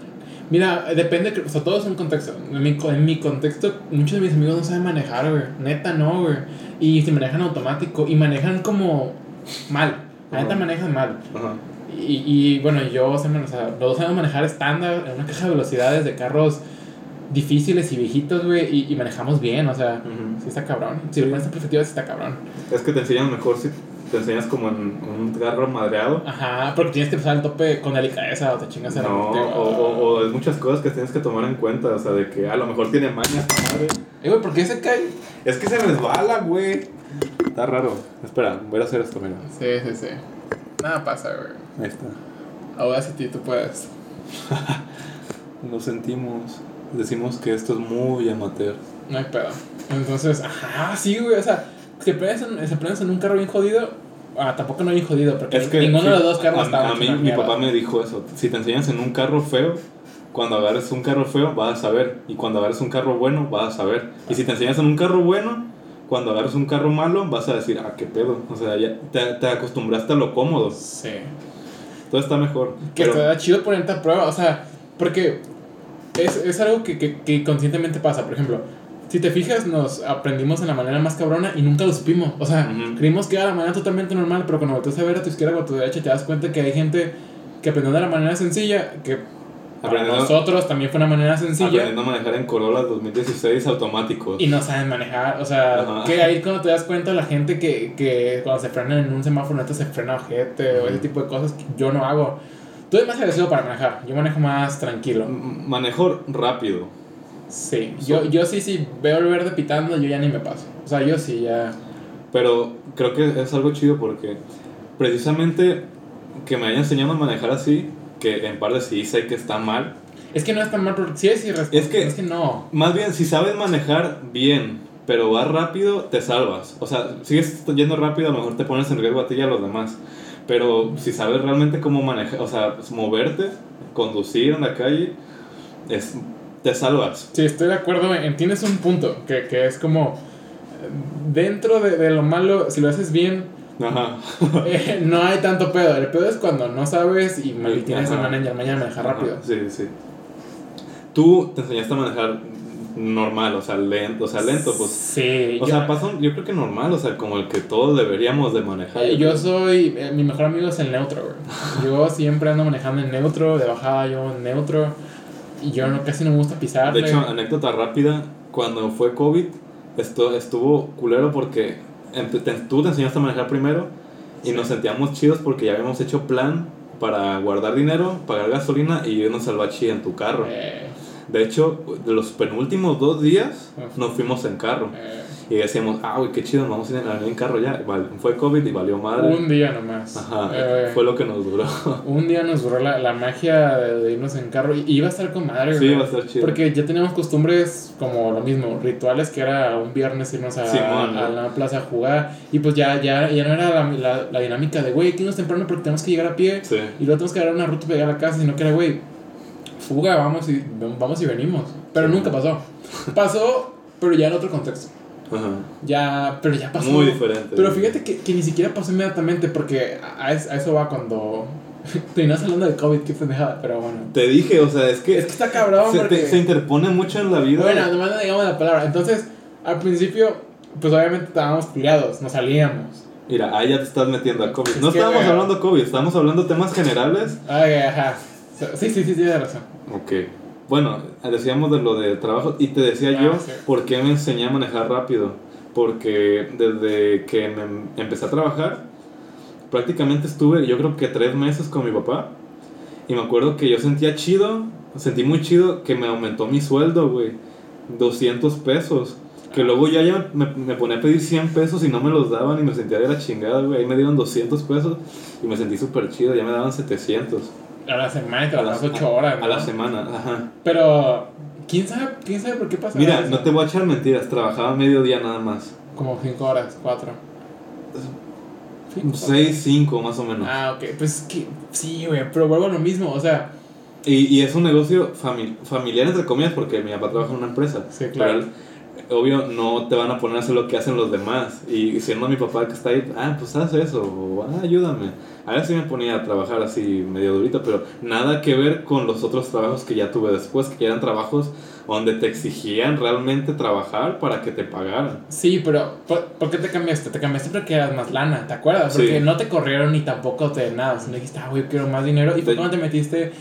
Mira, depende, o sea, todo es un contexto. En mi, en mi contexto, muchos de mis amigos no saben manejar, güey. Neta, no, güey. Y se manejan automático y manejan como mal. La neta manejan mal. Ajá. Y, y bueno, yo sé, o sea, los dos sabemos manejar estándar en una caja de velocidades de carros difíciles y viejitos, güey, y, y manejamos bien, o sea, Ujú. sí está cabrón. Si lo pones en perspectiva, sí está cabrón. Es que te enseñan mejor si te enseñas como en un carro madreado. Ajá, porque tienes que pasar el tope con delicadeza o te chingas el No, remate, o, o, o es muchas cosas que tienes que tomar en cuenta, o sea, de que a lo mejor tiene maña esta madre. Eh, güey, ¿por qué se cae? Es que se resbala, güey. Está raro. Espera, voy a hacer esto, mira. Sí, sí, sí. Nada pasa, güey. Ahí está. Ahora sí, tú puedes. (laughs) Lo sentimos. Decimos que esto es muy amateur. No hay pedo. Entonces, ajá, sí, güey. O sea, si aprendes en, si en un carro bien jodido, ah, tampoco no bien jodido, porque Es que ninguno sí, de los dos carros a, estaba a mí mi mierda. papá me dijo eso. Si te enseñas en un carro feo, cuando agarres un carro feo vas a saber. Y cuando agarres un carro bueno vas a saber. Y si te enseñas en un carro bueno, cuando agarres un carro malo vas a decir, ah, qué pedo. O sea, ya te, te acostumbraste a lo cómodo. Sí. Todo está mejor. Que Pero, te da chido ponerte a prueba, o sea, porque es, es algo que, que, que conscientemente pasa. Por ejemplo, si te fijas, nos aprendimos en la manera más cabrona y nunca lo supimos. O sea, Ujú. creímos que era la manera totalmente normal, pero cuando volteas a ver a tu izquierda o a tu derecha, te das cuenta que hay gente que aprendió de la manera sencilla, que para nosotros también fue una manera sencilla. aprendiendo a manejar en Corolla 2016 automáticos. Y no saben manejar, o sea, Ajá. que ahí cuando te das cuenta la gente que, que cuando se frena en un semáforo neta se frena ojete o ese tipo de cosas que yo no hago. Tú eres más agresivo para manejar, yo manejo más tranquilo. Manejo rápido. Sí, yo, yo sí, sí, veo el verde pitando, yo ya ni me paso. O sea, yo sí, ya... Pero creo que es algo chido porque precisamente que me haya enseñado a manejar así, que en parte sí sé que está mal. Es que no es tan mal, porque sí es irresponsable. Es que- Es que no. Más bien, si sabes manejar bien, pero vas rápido, te salvas. O sea, sigues yendo rápido, a lo mejor te pones en riesgo a ti y a los demás. Pero si sabes realmente cómo manejar, o sea, moverte, conducir en la calle, es, te salvas. Sí, estoy de acuerdo, en, tienes un punto, que, que es como... Dentro de, de lo malo, si lo haces bien, Ajá. (laughs) eh, no hay tanto pedo. El pedo es cuando no sabes y, y tienes Ajá. la mañana, manejar rápido. Sí, sí. Tú te enseñaste a manejar normal, o sea, lento, o sea, lento, pues. Sí, O yo, sea, pasa un- yo creo que normal, o sea, como el que todos deberíamos de manejar. yo soy, eh, mi mejor amigo es el neutro, güey. (laughs) Yo siempre ando manejando en neutro, de bajada yo en neutro. Y yo no, casi no me gusta pisar. De hecho, anécdota rápida, cuando fue COVID, esto, estuvo culero porque tú te enseñaste a manejar primero y Sí. nos sentíamos chidos porque ya habíamos hecho plan para guardar dinero, pagar gasolina y irnos al bachi en tu carro. Eh, De hecho, de los penúltimos dos días nos fuimos en carro. eh, Y decíamos, ah, uy, qué chido, vamos a ir en, carro ya. Fue COVID y valió madre. un día nomás. Ajá, Eh, fue lo que nos duró. (laughs) Un día nos duró la, la magia de, irnos en carro y iba a estar con madre. sí, güey. iba a estar chido. Porque ya teníamos costumbres como lo mismo, rituales que era un viernes irnos a, a la plaza a jugar y pues ya, ya, ya no era la, la, la dinámica de, güey, que irnos temprano porque tenemos que llegar a pie Sí. y luego tenemos que dar una ruta para llegar a la casa, sino que era, güey, fuga, vamos y, vamos y venimos. Pero nunca pasó. Pasó, pero ya en otro contexto. Ajá. Ya, pero ya pasó. Muy diferente. Pero fíjate que, que ni siquiera pasó inmediatamente porque a, a es- a eso va cuando... (laughs) Terminas hablando de COVID, qué pendejada, pero bueno. Te dije, o sea, es que, Es que está cabrón se, porque... te- se interpone mucho en la vida. Bueno, nomás no digamos la palabra. Entonces, al principio, pues obviamente estábamos culiados, no salíamos. Mira, ahí ya te estás metiendo a COVID. Es no que, estábamos güey. hablando COVID, estábamos hablando temas generales. Ay, ajá. Sí, sí, sí, tienes razón. Ok. Bueno, decíamos de lo de trabajo y te decía Ah, yo sí. por qué me enseñé a manejar rápido. Porque desde que me empecé a trabajar, prácticamente estuve, yo creo que tres meses con mi papá. Y me acuerdo que yo sentía chido, sentí muy chido que me aumentó mi sueldo, güey. 200 pesos. Que luego ya, ya me, me ponía a pedir 100 pesos y no me los daban y me sentía de la chingada, güey. Ahí me dieron 200 pesos y me sentí súper chido, ya me daban 700. A la semana y trabajas 8 horas. A la semana, ajá. Pero, ¿quién sabe, ¿quién sabe por qué pasa Mira, no te voy a echar mentiras, trabajaba medio día nada más. Como 5 horas, 4. 6, 5 más o menos. Ah, ok. Pues que sí, güey. Pero vuelvo a lo mismo. O sea, Y, y es un negocio fami- familiar, entre comillas, porque mi papá trabaja en una empresa. Sí, claro. Pero él, obvio, no te van a poner a hacer lo que hacen los demás. Y siendo mi papá que está ahí, ah, pues haz eso, o ah, ayúdame. A veces sí me ponía a trabajar así medio durito, pero nada que ver con los otros trabajos que ya tuve después, que eran trabajos donde te exigían realmente trabajar para que te pagaran. sí, pero ¿por, por qué te cambiaste? Te cambiaste porque eras más lana, ¿te acuerdas? Porque Sí. no te corrieron ni tampoco te nada. Sino dijiste, ah, güey, quiero más dinero. Y fue Sí. cuando te metiste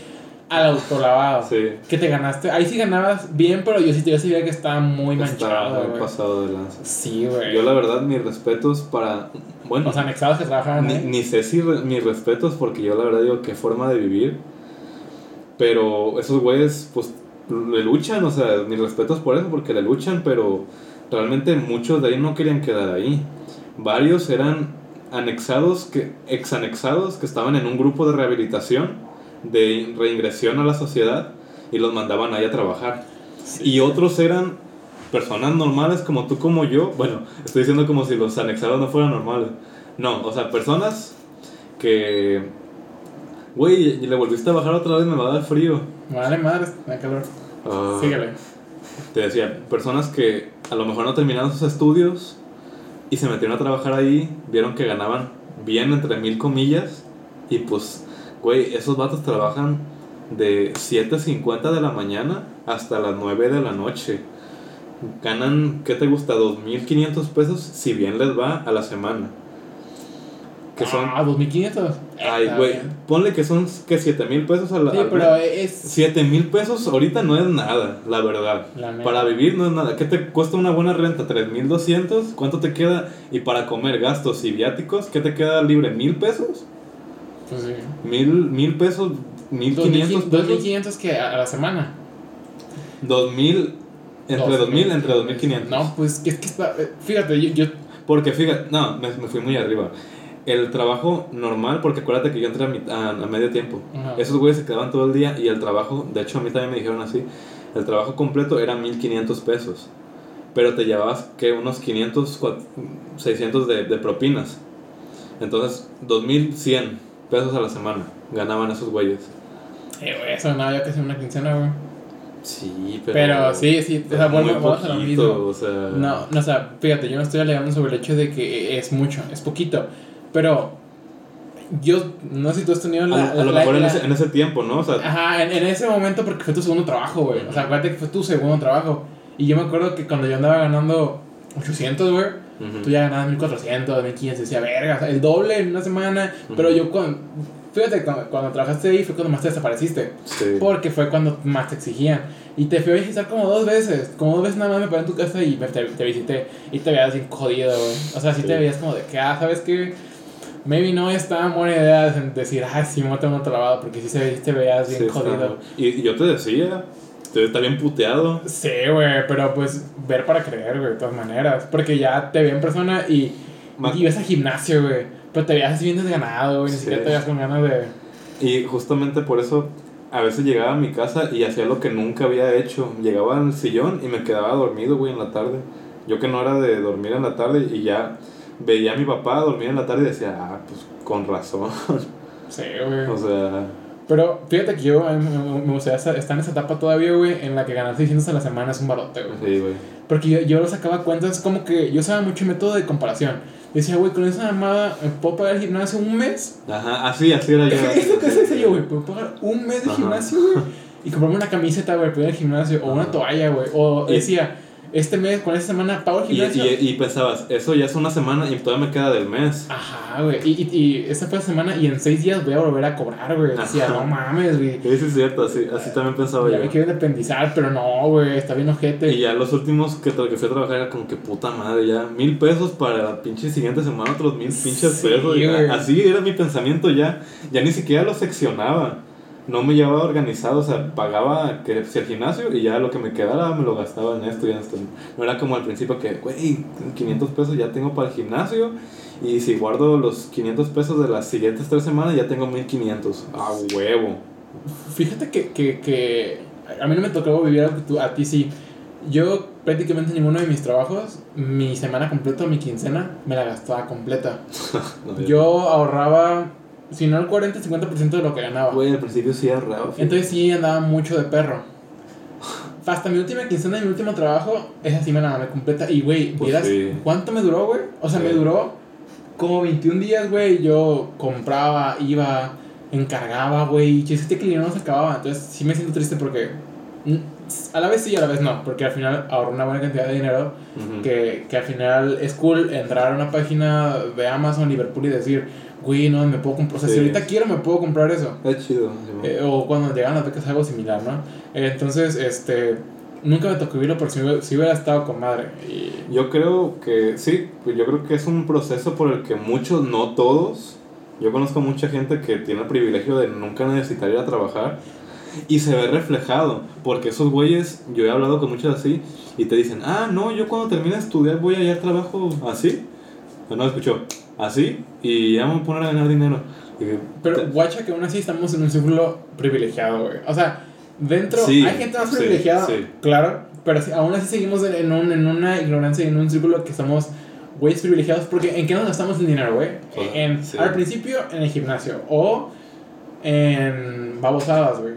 al autolavado. Sí. Que te ganaste. Ahí sí ganabas bien, pero yo sí, yo sí veía que estaba muy Estaba manchado, muy güey. pasado de lanza. Sí, güey. Yo la verdad, mis respetos para... Bueno, Los anexados que trabajaban Ni, ahí. ni sé si re- mis respetos, porque yo la verdad digo qué forma de vivir. Pero esos güeyes, pues, le luchan, o sea, mis respetos por eso, porque le luchan, pero realmente muchos de ahí no querían quedar ahí. Varios eran anexados, que, exanexados, que estaban en un grupo de rehabilitación, de reingresión a la sociedad, y los mandaban ahí a trabajar. Y otros eran personas normales como tú, como yo. Bueno, estoy diciendo como si los anexados no fueran normales. No, o sea, personas que... Güey, y le volviste a bajar otra vez, me va a dar frío. Vale, madre, da calor. Ah, Síguele. Te decía, personas que a lo mejor no terminaron sus estudios y se metieron a trabajar ahí, vieron que ganaban bien, entre mil comillas, y pues, güey, esos vatos trabajan de 7.50 de la mañana hasta las 9 de la noche. Ganan, ¿qué te gusta? 2.500 pesos, si bien les va, a la semana. Que son... Ah, 2500. Ay, güey, ponle que son, que 7.000 pesos a la... Sí, al pero es. 7 mil pesos ahorita no es nada, la verdad. La. Para vivir no es nada. ¿Qué te cuesta una buena renta? ¿3.200? ¿Cuánto te queda? Y para comer gastos y viáticos, ¿qué te queda libre? ¿Mil pesos? Pues sí. ¿Mil, mil pesos? ¿Mil quinientos pesos? 2500 que a la semana. ¿Dos mil? ¿Entre dos mil? Entre dos mil quinientos. No, pues que es que está. eh, Fíjate, yo. yo Porque fíjate, no, me, me fui muy arriba. El trabajo normal, porque acuérdate que yo entré a, mi- a- a medio tiempo. Ajá. Esos güeyes se quedaban todo el día y el trabajo, de hecho a mí también me dijeron así, el trabajo completo era 1500 pesos. Pero te llevabas que unos 500, cua- 600 de, de propinas. Entonces, 2100 pesos a la semana ganaban esos güeyes. Eh, güey, eso no, yo hacer una quincena, güey. Sí, pero. Pero sí, sí, o sea, vuelvo a lo mismo. o sea. No, no, o sea, fíjate, yo no estoy alegando sobre el hecho de que es mucho, es poquito. Pero yo no sé si tú has tenido A, la. a lo la- mejor en ese, en ese tiempo, ¿no? O sea, Ajá, en, en ese momento porque fue tu segundo trabajo, güey. O sea, acuérdate que fue tu segundo trabajo. Y yo me acuerdo que cuando yo andaba ganando 800, güey, ujú. tú ya ganabas 1400, 1500, decía, verga, o sea, el doble en una semana. Pero Ujú. yo cuando. Fíjate, cuando, cuando trabajaste ahí fue cuando más te desapareciste. Sí. Porque fue cuando más te exigían. Y te fui a visitar como dos veces. Como dos veces nada más me paré en tu casa y me- te, te visité. Y te veías bien jodido, güey. O sea, sí, Sí. te veías como de que, ah, ¿sabes qué? Maybe no es tan buena idea de decir, ah, sí, me otro lavado. Porque sí, se, te veías bien Sí, jodido. está- y, y yo te decía, te está bien puteado. Sí, güey, pero pues ver para creer, güey, de todas maneras. Porque ya te vi en persona y, y ibas al gimnasio, güey. Pero te veías así bien desganado, güey. Ni Sí. siquiera te veías con ganas de. Y justamente por eso a veces llegaba a mi casa y hacía lo que nunca había hecho. Llegaba al sillón y me quedaba dormido, güey, en la tarde. Yo que no era de dormir en la tarde y ya veía a mi papá dormir en la tarde y decía, ah, pues con razón. Sí, güey. o sea, Pero fíjate que yo a mí me me gustaría estar en esa etapa todavía, güey, en la que ganar 600 a la semana es un barote, güey. sí, güey. Porque yo, yo lo sacaba cuentas como que yo usaba mucho método de comparación. Decía, güey, con esa mamada me puedo pagar el gimnasio un mes. Ajá, así, así era yo. (laughs) Esto que decía yo, güey, puedo pagar un mes de Ajá. gimnasio, güey. Y comprarme una camiseta, güey, para ir al gimnasio. O una toalla, güey. O decía, este mes, con esta semana pago el Y, gimnasio. y, y pensabas, eso ya es una semana y todavía me queda del mes. Ajá, güey. Y, y, esta fue la semana y en seis días voy a volver a cobrar, güey. Decía, no mames, güey. Sí, sí, es cierto, así, así también pensaba Ya yo. me quiero independizar, pero no, güey, está bien ojete. Y ya los últimos que, que fui a trabajar era como que puta madre, ya mil pesos para la pinche siguiente semana, otros mil pinches Sí, pesos. ya. Así era mi pensamiento ya. Ya ni siquiera lo seccionaba. No me llevaba organizado, o sea, pagaba que si el gimnasio y ya lo que me quedara me lo gastaba en esto y en esto. No era como al principio que, güey, 500 pesos ya tengo para el gimnasio y si guardo los 500 pesos de las siguientes tres semanas ya tengo 1500. A huevo. Fíjate que, que, que a mí no me tocó vivir algo que tú, a ti sí. Yo prácticamente ninguno de mis trabajos, mi semana completa, mi quincena, me la gastaba completa. (laughs) No, Yo ahorraba, si no el 40, 50% de lo que ganaba. Güey, al principio sí ahorraba. fíjate. Entonces sí andaba mucho de perro. (laughs) Hasta mi última quincena de mi último trabajo, esa sí me la gané completa. Y, güey, Pues ¿vieras sí. cuánto me duró, güey? O sea, me Sí. duró como 21 días, güey. Yo compraba, iba, encargaba, güey. Y el dinero no se acababa. Entonces sí me siento triste porque a la vez sí y a la vez no. Porque al final ahorro una buena cantidad de dinero. Ujú. Que, que al final es cool entrar a una página de Amazon, Liverpool y decir, güey, no, me puedo comprar. O sea, si Sí. ahorita quiero, me puedo comprar eso. Es chido. Eh, o cuando llegan las becas algo similar, ¿no? Eh, entonces, este, nunca me tocó vivirlo porque si hubiera, si hubiera estado con madre. Y, Yo creo que sí, pues yo creo que es un proceso por el que muchos, no todos, yo conozco mucha gente que tiene el privilegio de nunca necesitar ir a trabajar y se ve reflejado, porque esos güeyes, yo he hablado con muchos así y te dicen, ah, no, yo cuando termine de estudiar voy a hallar trabajo así, no, no escuchó, así y ya me voy a poner a ganar dinero. Y, pero guacha que aún así estamos en un círculo privilegiado, güey. O sea, dentro Sí, hay gente más privilegiada, sí. claro, pero aún así seguimos en, un, en una ignorancia y en un círculo que estamos güeyes privilegiados porque ¿en qué nos gastamos el dinero, güey? Al principio en el gimnasio o en babosadas, güey.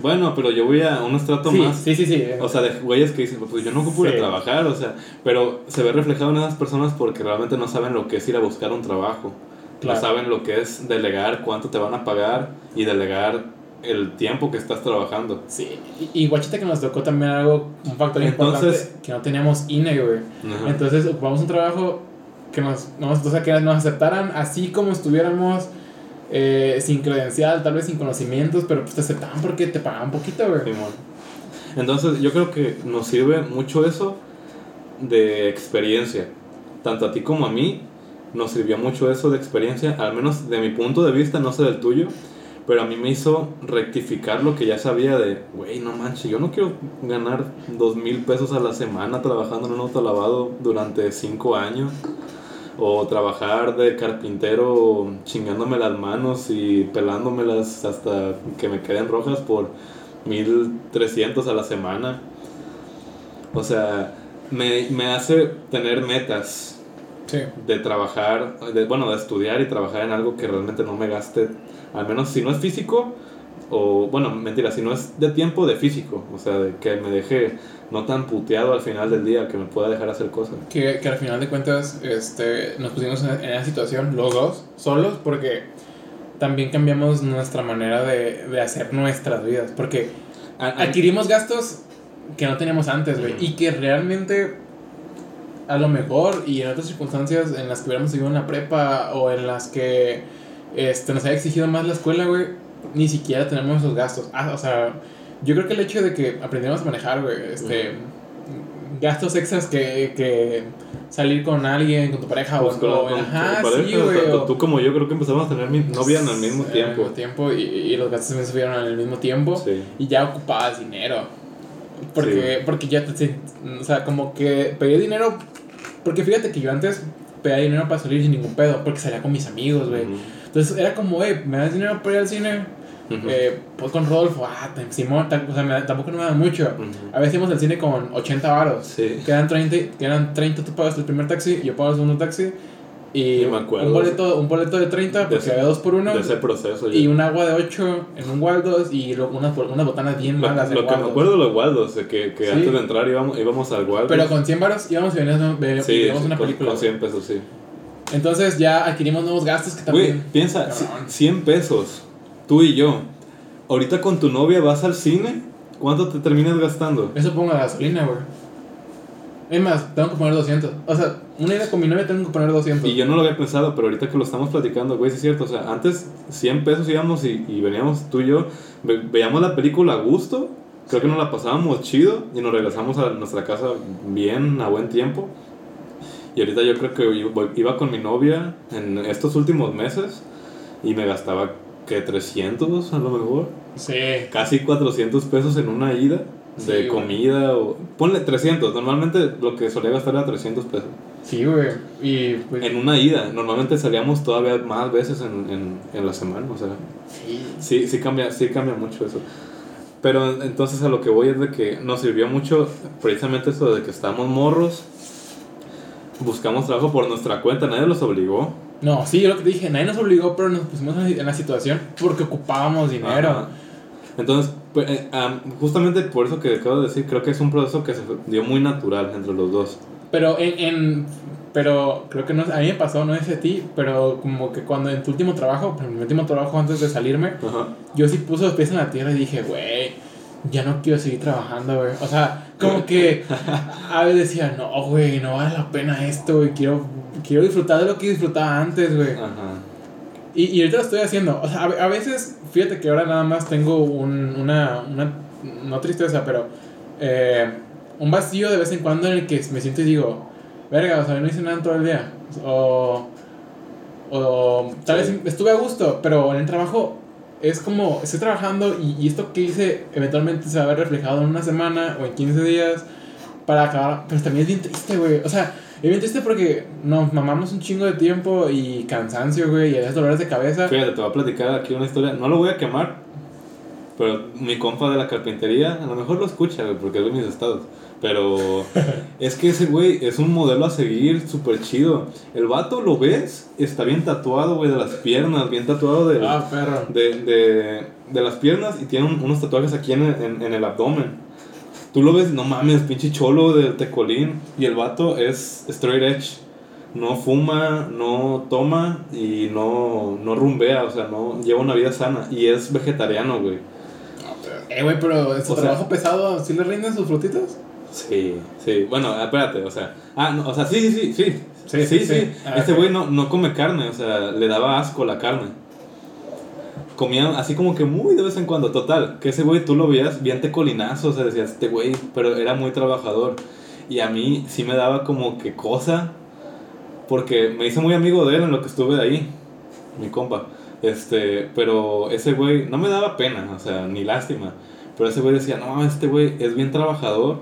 Bueno, pero yo voy a un estrato Sí, más sí, sí, sí. O sea, de güeyes que dicen, pues yo no ocupo Sí. trabajar, o sea, pero se ve reflejado en esas personas porque realmente no saben lo que es ir a buscar un trabajo. Claro. No saben lo que es delegar, cuánto te van a pagar y delegar el tiempo que estás trabajando. Sí, y, y guachita que nos tocó también algo, un factor Entonces- importante, que no teníamos INE, güey. Entonces ocupamos un trabajo que nos, nos- o sea, que nos aceptaran así como estuviéramos eh, sin credencial, tal vez sin conocimientos, pero pues te aceptaban porque te pagaban poquito, güey. Simón. Entonces yo creo que nos sirve mucho eso de experiencia. Tanto a ti como a mí nos sirvió mucho eso de experiencia, al menos de mi punto de vista, no sé del tuyo, pero a mí me hizo rectificar lo que ya sabía de, güey, no manches, yo no quiero ganar dos mil pesos a la semana trabajando en un autolavado durante cinco años. O trabajar de carpintero chingándome las manos y pelándomelas hasta que me queden rojas por 1300 a la semana. O sea, me, me hace tener metas Sí. de trabajar, de, bueno, de estudiar y trabajar en algo que realmente no me gaste, al menos si no es físico, o bueno, mentira, si no es de tiempo, de físico. O sea, de que me deje no tan puteado al final del día, que me pueda dejar hacer cosas. Que, que al final de cuentas este, nos pusimos en, en esa situación, los dos, solos, porque también cambiamos nuestra manera de, de hacer nuestras vidas. Porque A- a- adquirimos gastos que no teníamos antes, güey. Y que realmente, a lo mejor, y en otras circunstancias en las que hubiéramos seguido en la prepa o en las que este, nos haya exigido más la escuela, güey, ni siquiera tenemos esos gastos. Ah, o sea, yo creo que el hecho de que aprendimos a manejar, güey, este, gastos extras que, que salir con alguien, con tu pareja pues, o, con- con tu ajá, pareja, sí, güey. tanto o- tú como yo creo que empezamos a tener mi novia el mismo en tiempo. el mismo tiempo y, y los gastos también subieron el mismo tiempo Sí. y ya ocupabas dinero. Porque, porque ya te, O sea, como que pedí dinero. Porque fíjate que yo antes pedía dinero para salir sin ningún pedo. Porque salía con mis amigos, güey. Entonces era como, eh, ¿me das dinero para ir al cine? Ujú. Eh, pues con Rodolfo, ah, Simón, o sea, me tampoco no me da mucho. Ujú. A veces íbamos al cine con 80 varos. Sí. Quedan 30, quedan 30, tú pagas el primer taxi, yo pago el segundo taxi. Y me acuerdo. un boleto, un boleto de 30, De porque había dos por uno. De ese proceso. Y yo- un agua de 8 en un Waldos y lo- unas, unas botanas bien Lo, malas. lo que me Waldos. acuerdo de los Waldos, que, que Sí. antes de entrar íbamos, íbamos al Waldos. Pero con 100 baros íbamos y veníamos, ve- sí, y una con, película. con 100 pesos, sí. Entonces ya adquirimos nuevos gastos que Güey, también. piensa, Cabrón. 100 pesos, tú y yo. Ahorita con tu novia vas al cine, ¿cuánto te terminas gastando? Eso pongo gasolina, güey. Es más, tengo que poner 200. O sea, una ida con mi novia tengo que poner 200. Y yo no lo había pensado, pero ahorita que lo estamos platicando, güey, sí es cierto. O sea, antes 100 pesos íbamos y, y veníamos tú y yo, ve- veíamos la película a gusto, creo que nos la pasábamos chido y nos regresamos a nuestra casa bien, a buen tiempo. Y ahorita yo creo que iba con mi novia en estos últimos meses y me gastaba que 300 a lo mejor. Sí. Casi 400 pesos en una ida Sí, de güey. comida. O, ponle 300. Normalmente lo que solía gastar era 300 pesos. Sí, güey. Y pues. En una ida. Normalmente salíamos todavía más veces en, en, en la semana. O sea, Sí. sí, sí, cambia, sí cambia mucho eso. Pero entonces a lo que voy es de que nos sirvió mucho precisamente eso de que estamos morros. Buscamos trabajo por nuestra cuenta, nadie los obligó. No, sí, yo lo que te dije, nadie nos obligó, pero nos pusimos en la- situación porque ocupábamos dinero. Ajá. Entonces, pues, eh, am, justamente por eso que acabo de decir, creo que es un proceso que se dio muy natural entre los dos. Pero en, en- pero creo que no, a mí me pasó, no es a ti, pero como que cuando en tu último trabajo, en mi último trabajo antes de salirme, Ajá. yo sí puse los pies en la tierra y dije, güey, ya no quiero seguir trabajando, güey. O sea, como que (laughs) a veces decía, no, güey, no vale la pena esto, güey, quiero, quiero disfrutar de lo que disfrutaba antes, güey. Ajá. Y, y ahorita lo estoy haciendo. O sea, a, a veces, fíjate que ahora nada más tengo un, una, una, no tristeza, pero eh, un vacío de vez en cuando en el que me siento y digo, verga, o sea, no hice nada en todo el día. O, o tal Sí. vez estuve a gusto, pero en el trabajo es como, estoy trabajando y, y esto que hice eventualmente se va a ver reflejado en una semana o en 15 días para acabar. Pero también es bien triste, güey. O sea, es bien triste porque nos mamamos un chingo de tiempo y cansancio, güey, y a veces dolores de cabeza. Fíjate, te voy a platicar aquí una historia. No lo voy a quemar, pero mi compa de la carpintería, a lo mejor lo escucha, güey, porque es de mis estados. Pero es que ese güey es un modelo a seguir súper chido. El vato lo ves, está bien tatuado, güey, de las piernas, bien tatuado de, Ah, perro. de, de, de las piernas y tiene un- unos tatuajes aquí en el, en, en el abdomen. Tú lo ves, no mames, pinche cholo de tecolín. Y el vato es straight edge. No fuma, no toma y no, no rumbea, o sea, no lleva una vida sana. Y es vegetariano, güey. Eh, güey, pero su sea- trabajo pesado, ¿sí le rinden sus frutitas? Sí, sí. Bueno, espérate, o sea. Ah, no, o sea, sí, sí, sí, sí. Sí, Sí, sí. Ah, Este güey no, no come carne, o sea, le daba asco la carne. Comía así como que muy de vez en cuando. Total, que ese güey tú lo veías bien tecolinazo, o sea, decías, este güey, pero era muy trabajador. Y a mí sí me daba como que cosa, porque me hice muy amigo de él en lo que estuve ahí, mi compa. Este, pero ese güey no me daba pena, o sea, ni lástima. Pero ese güey decía, no, este güey es bien trabajador,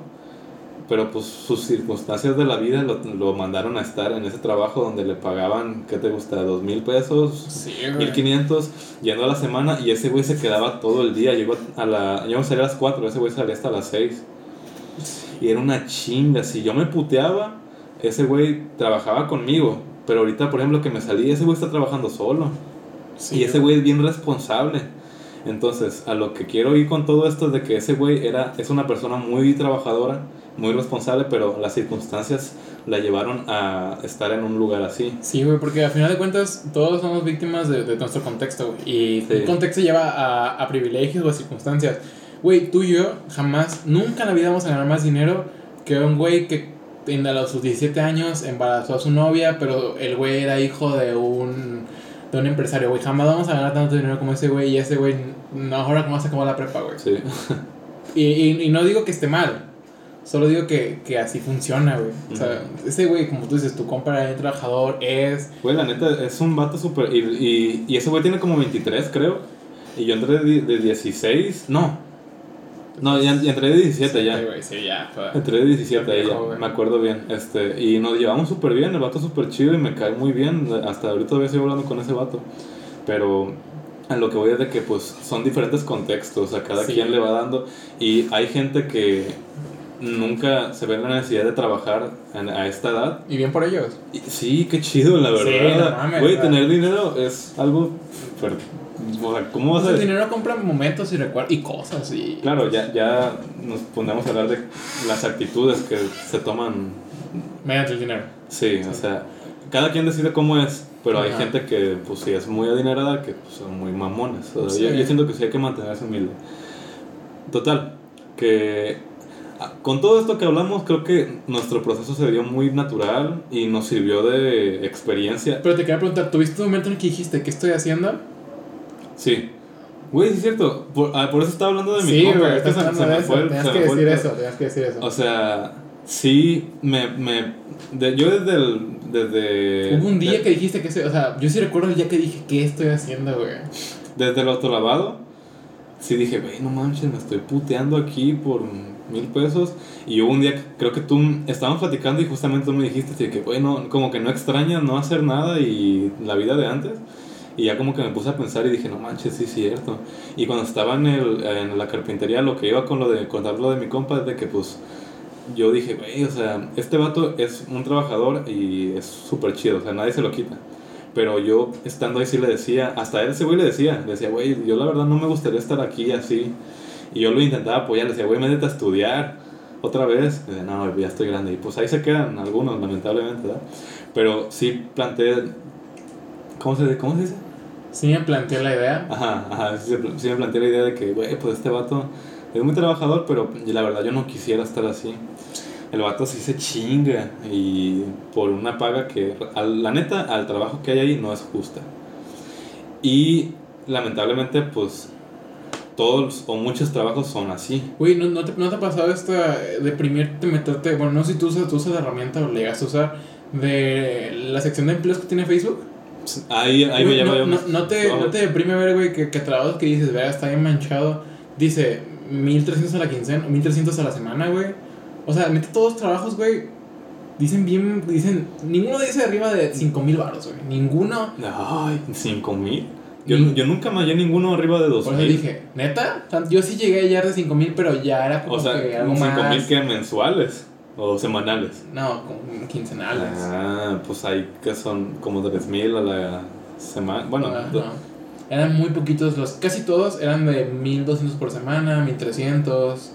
pero pues sus circunstancias de la vida lo, lo mandaron a estar en ese trabajo donde le pagaban, ¿qué te gusta? ¿Dos mil pesos? Mil quinientos yendo a la semana y ese güey se quedaba todo el día. Iba a la, yo me salía a las 4, ese güey salía hasta las 6. Y era una chinga. Si yo me puteaba, ese güey trabajaba conmigo. Pero ahorita, por ejemplo, que me salí, ese güey está trabajando solo. Sí, y ese güey es bien responsable. Entonces, a lo que quiero ir con todo esto es de que ese güey era, es una persona muy trabajadora, muy responsable, pero las circunstancias la llevaron a estar en un lugar así. Sí, güey, porque al final de cuentas todos somos víctimas de, de nuestro contexto, güey. Y Sí. un contexto lleva a, a privilegios o a circunstancias. Güey, tú y yo jamás, nunca en la vida vamos a ganar más dinero que un güey que en a los sus 17 años embarazó a su novia, pero el güey era hijo de un, de un empresario, güey. Jamás vamos a ganar tanto dinero como ese güey y ese güey no ahora cómo se acabó la prepa, güey. Sí. (laughs) Y, y, y no digo que esté mal, solo digo que, que así funciona, güey. O sea, ese güey, como tú dices, tu compa era un trabajador, es... Güey, la neta, es un vato súper... Y, y, y ese güey tiene como 23, creo. Y yo entré de, de 16. No. No, ya, ya entré de 17 ya. Sí, güey, sí, ya. fue- Entré de 17 ahí, Viejo, ya, me acuerdo bien. Este, y nos llevamos súper bien, el vato súper chido y me cae muy bien. Hasta ahorita todavía estoy hablando con ese vato. Pero a lo que voy es de que pues son diferentes contextos, a cada Sí. quien le va dando. Y hay gente que nunca se ve la necesidad de trabajar en- a esta edad. Y bien por ellos. Y sí, qué chido, la Sí, verdad. no mames, Güey, o sea. tener dinero es algo... súper- o sea, ¿cómo vas a el dinero compra momentos y recuerdos y cosas y... Claro, ya, ya nos ponemos a hablar de las actitudes que se toman Mediante el dinero. Sí, o sea, cada quien decide cómo es, pero hay gente que, pues sí, es muy adinerada, que pues, son muy mamones. O sea, Sí. yo, yo siento que sí hay que mantenerse humilde. Total, que ah, con todo esto que hablamos, creo que nuestro proceso se dio muy natural y nos sirvió de experiencia. Pero te quería preguntar, ¿tuviste un momento en el que dijiste qué estoy haciendo? Sí. Güey, sí es cierto. Por, ah, por eso estaba hablando de mi Sí, compa. güey, es que estás se- hablando se de me eso. fue el- Tenías se que me fue decir el- eso, tenías que decir eso. O sea, sí, me... me de- yo desde el... Desde, Hubo un día de- que dijiste que. O sea, yo sí recuerdo el día que dije, ¿qué estoy haciendo, güey? desde el autolavado, sí dije, güey, no manches, me estoy puteando aquí por mil pesos. Y hubo un día, creo que tú estábamos platicando y justamente tú me dijiste que, bueno, como que no extrañas no hacer nada y la vida de antes. Y ya como que me puse a pensar y dije, no manches, sí es cierto. Y cuando estaba en, el, en la carpintería, lo que iba con lo de contar lo de mi compa es de que pues yo dije, güey, o sea, este vato es un trabajador y es súper chido, o sea, nadie se lo quita. Pero yo estando ahí sí le decía, hasta él ese güey le decía, le decía, güey, yo la verdad no me gustaría estar aquí así. Y yo lo intentaba apoyar, le decía, güey, métete a estudiar otra vez. No, ya estoy grande. Y pues ahí se quedan algunos, lamentablemente, ¿verdad? Pero sí planteé, ¿cómo se, cómo se dice? Sí me planteé la idea. Ajá, ajá, sí, sí me planteé la idea de que, güey, pues este vato es muy trabajador, pero la verdad yo no quisiera estar así. El vato sí se chinga y por una paga que, la neta, al trabajo que hay ahí no es justa. Y lamentablemente, pues, todos o muchos trabajos son así. Güey, ¿no, no, te, ¿no te ha pasado esta deprimirte, meterte, bueno, no sé si tú usas, tú usas la herramienta o le llegas a usar de la sección de empleos que tiene Facebook? Ahí, ahí me llama no, no, no, te, no te deprime ver, güey, que, que trabajos que dices, vea, está bien manchado. Dice, 1300 a la quincena, 1300 a la semana, güey. O sea, mete todos los trabajos, güey. Dicen bien, dicen, ninguno dice arriba de 5000 baros, güey. Ninguno. Ay, 5000. Yo, yo nunca hallé ninguno arriba de 2000. Por eso dije, ¿neta? Yo sí llegué ya de 5000, pero ya era como o sea, que algo 5000 que mensuales o semanales. No, quincenales. Ah, pues ahí que son como 3000 a la semana. Bueno, Ah, no. Eran muy poquitos, los casi todos eran de 1200 por semana, 1300.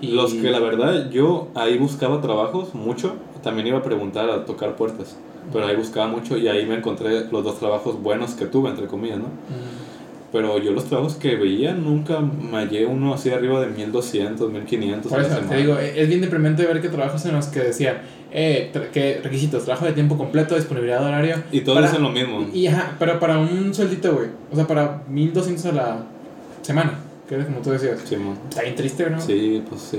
Y Los que la verdad yo ahí buscaba trabajos mucho, también iba a preguntar a tocar puertas, pero ahí buscaba mucho y ahí me encontré los dos trabajos buenos que tuve, entre comillas, ¿no? Mm. Pero yo los trabajos que veía nunca me hallé uno así arriba de 1200, 1500 Por eso, te digo, es bien deprimente ver que trabajos en los que decían, eh, que requisitos, trabajo de tiempo completo, disponibilidad de horario. Y todos para- dicen lo mismo. Y ajá, pero para un sueldito, güey. O sea, para 1200 a la semana, que es como tú decías. Simón. Está bien triste, ¿no? Sí, pues sí.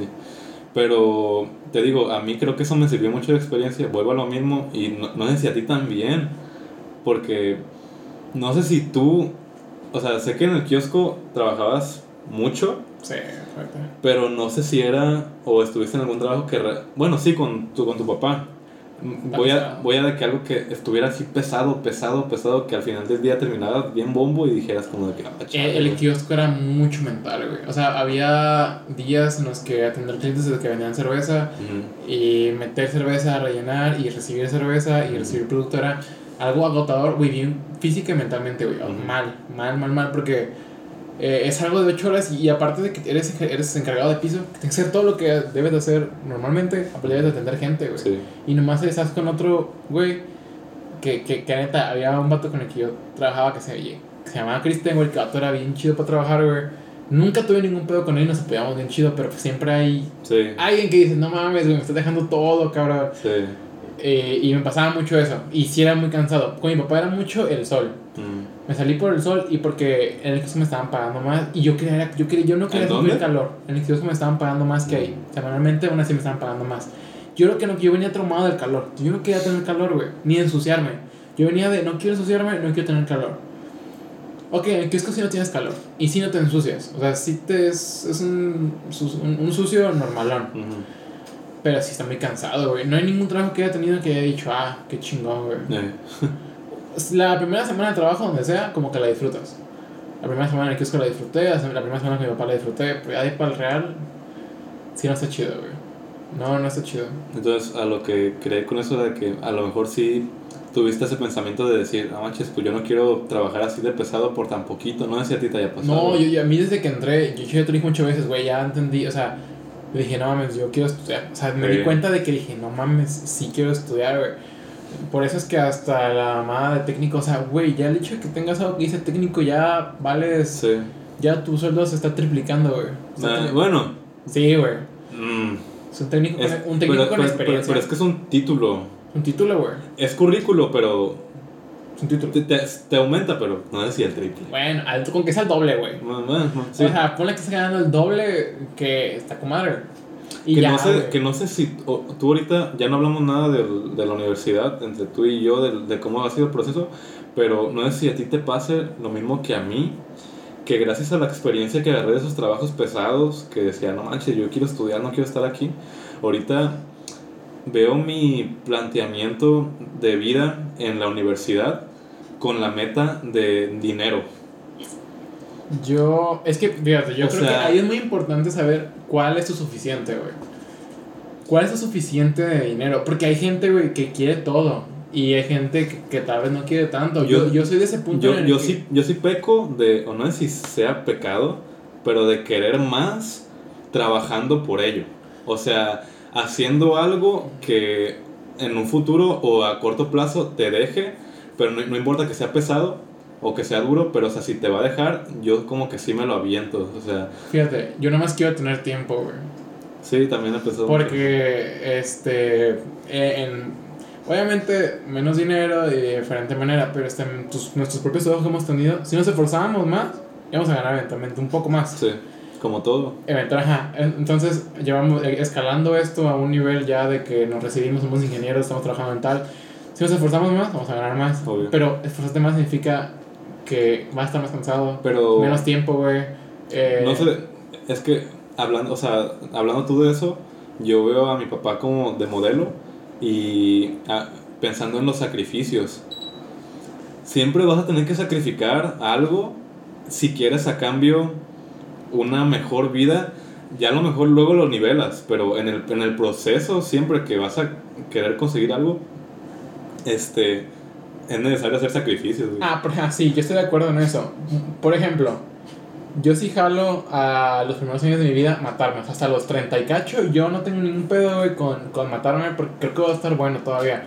Pero te digo, a mí creo que eso me sirvió mucho de experiencia. Vuelvo a lo mismo y no, no sé si a ti también. Porque no sé si tú, o sea, sé que en el kiosco trabajabas mucho, Sí, fuerte. pero no sé si era o estuviste en algún trabajo que, re- bueno, sí, con tu, con tu papá. Está Voy a, voy a de que algo que estuviera así pesado, pesado, pesado, que al final del día terminara bien bombo y dijeras como de que... ah, chale, Eh, El, kiosco era mucho mental, güey. O sea, había días en los que atender clientes desde que vendían cerveza Ujú. y meter cerveza, rellenar y recibir cerveza y recibir producto era algo agotador, güey, bien física y mentalmente, güey. Ujú. Mal, mal, mal, mal, porque eh, es algo de 8 horas y, y aparte de que eres, eres encargado de piso, que tienes que hacer todo lo que debes de hacer normalmente, debes de atender gente, güey. Sí. Y nomás estás con otro güey que, que, que neta, había un vato con el que yo trabajaba que se, que se llamaba Cristian, güey, que vato era bien chido para trabajar, güey. Nunca tuve ningún pedo con él, nos apoyamos bien chido, pero siempre hay Sí. alguien que dice, no mames, güey, me estás dejando todo, cabrón. Sí. Eh, y me pasaba mucho eso, y sí era muy cansado. Con mi papá era mucho el sol. Mm. Me salí por el sol y porque en el kiosco me estaban pagando más y yo quería, yo quería, yo no quería ¿En sufrir dónde? calor. En el kiosco me estaban pagando más que ahí. Semanalmente aún así me estaban pagando más. Yo lo que no, yo venía traumado del calor. Yo no quería tener calor, güey, ni ensuciarme. Yo venía de no quiero ensuciarme, no quiero tener calor. Ok, en el kiosco sí no tienes calor y sí no te ensucias. O sea, sí te es, es un, un, un sucio normalón. Pero sí está muy cansado, güey. No hay ningún trabajo que haya tenido que haya dicho, ah, qué chingón, güey. (laughs) La primera semana de trabajo, donde sea, como que la disfrutas. La primera semana en el kiosco la disfruté, la primera semana con mi papá la disfruté, pero de ahí para el real, sí no está chido, güey. No, no está chido. Entonces, a lo que creé con eso de que a lo mejor sí tuviste ese pensamiento de decir, ah, manches, pues yo no quiero trabajar así de pesado por tan poquito. No sé si a ti te haya pasado. No, yo, yo- a mí desde que entré, yo, yo te dije muchas veces, güey, ya entendí, o sea, dije, no mames, yo quiero estudiar. O sea, me Sí. di cuenta de que dije, no mames, sí quiero estudiar, güey. Por eso es que hasta la mamada de técnico, o sea, güey, ya el hecho de que tengas algo que dice técnico ya vales, Sí. ya tu sueldo se está triplicando, güey. O sea, Ah, bueno. Sí, güey. mm, Es un técnico, es- con, un técnico pero, con pero- experiencia. pero es que es un título. Un título, güey. Es currículo, pero. Te, te, te aumenta, pero no si el triple. Bueno, al- con que sea el doble, güey. Bueno, bueno, sí. O sea, ponle que estás ganando el doble que está comadre. Y que, ya, no sé, que no sé si o- tú ahorita ya no hablamos nada de la universidad entre tú y yo, del- de, cómo ha sido el proceso, pero no sé si a ti te pase lo mismo que a mí, que gracias a la experiencia que agarré de esos trabajos pesados, que decía, no manches, yo quiero estudiar, no quiero estar aquí, ahorita veo mi planteamiento de vida en la universidad con la meta de dinero. Yo, es que, fíjate, yo O creo sea- que ahí es muy importante saber cuál es tu suficiente, güey. ¿Cuál es tu suficiente de dinero? Porque hay gente, güey, que quiere todo. Y hay gente que, que tal vez no quiere tanto. Yo, Yo- yo soy de ese punto Yo, en el yo, que- sí, yo sí peco de, o no sé si sea pecado, pero de querer más trabajando por ello. O sea, haciendo algo que en un futuro o a corto plazo te deje, pero no, no importa que sea pesado o que sea duro, pero o sea, si te va a dejar, yo como que sí me lo aviento. O sea, Fíjate, yo nomás quiero tener tiempo, güey. sí, también empezó. Porque, este, eh, en, obviamente, menos dinero y de diferente manera, pero este, tus- nuestros propios trabajos que hemos tenido, si nos esforzábamos más, íbamos a ganar eventualmente un poco más. Sí, como todo. Ajá. En- Entonces, llevamos eh, escalando esto a un nivel ya de que nos recibimos, somos ingenieros, estamos trabajando en tal. Si nos esforzamos más, vamos a ganar más. Obvio. Pero esforzarte más significa que vas a estar más cansado, Pero... menos tiempo, güey. Eh, No sé, es que hablando, o sea, hablando tú de eso, yo veo a mi papá como de modelo y ah, pensando en los sacrificios. Siempre vas a tener que sacrificar algo si quieres a cambio una mejor vida. Ya a lo mejor luego lo nivelas, pero en el, en el proceso, siempre que vas a querer conseguir algo, este, es necesario hacer sacrificios. güey. Ah, pero, ah, sí, yo estoy de acuerdo en eso. Por ejemplo, yo sí jalo a los primeros años de mi vida matarme. O sea, hasta los 30 y cacho, yo no tengo ningún pedo, güey, con, con matarme porque creo que va a estar bueno todavía.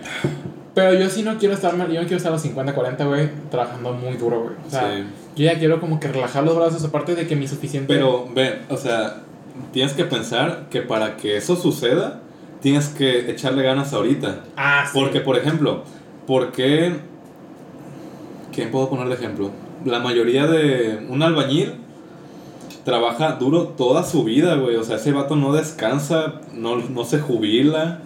Pero yo sí no quiero estar mal, yo no quiero estar a los 50, 40, güey, trabajando muy duro, güey. O sea, Sí. yo ya quiero como que relajar los brazos, aparte de que mi suficiente... Pero, ve, o sea, tienes que pensar que para que eso suceda, tienes que echarle ganas ahorita. Ah, sí. Porque, por ejemplo, ¿por qué? ¿Quién puedo poner de ejemplo? La mayoría de un albañil trabaja duro toda su vida, güey. O sea, ese vato no descansa, no, no se jubila,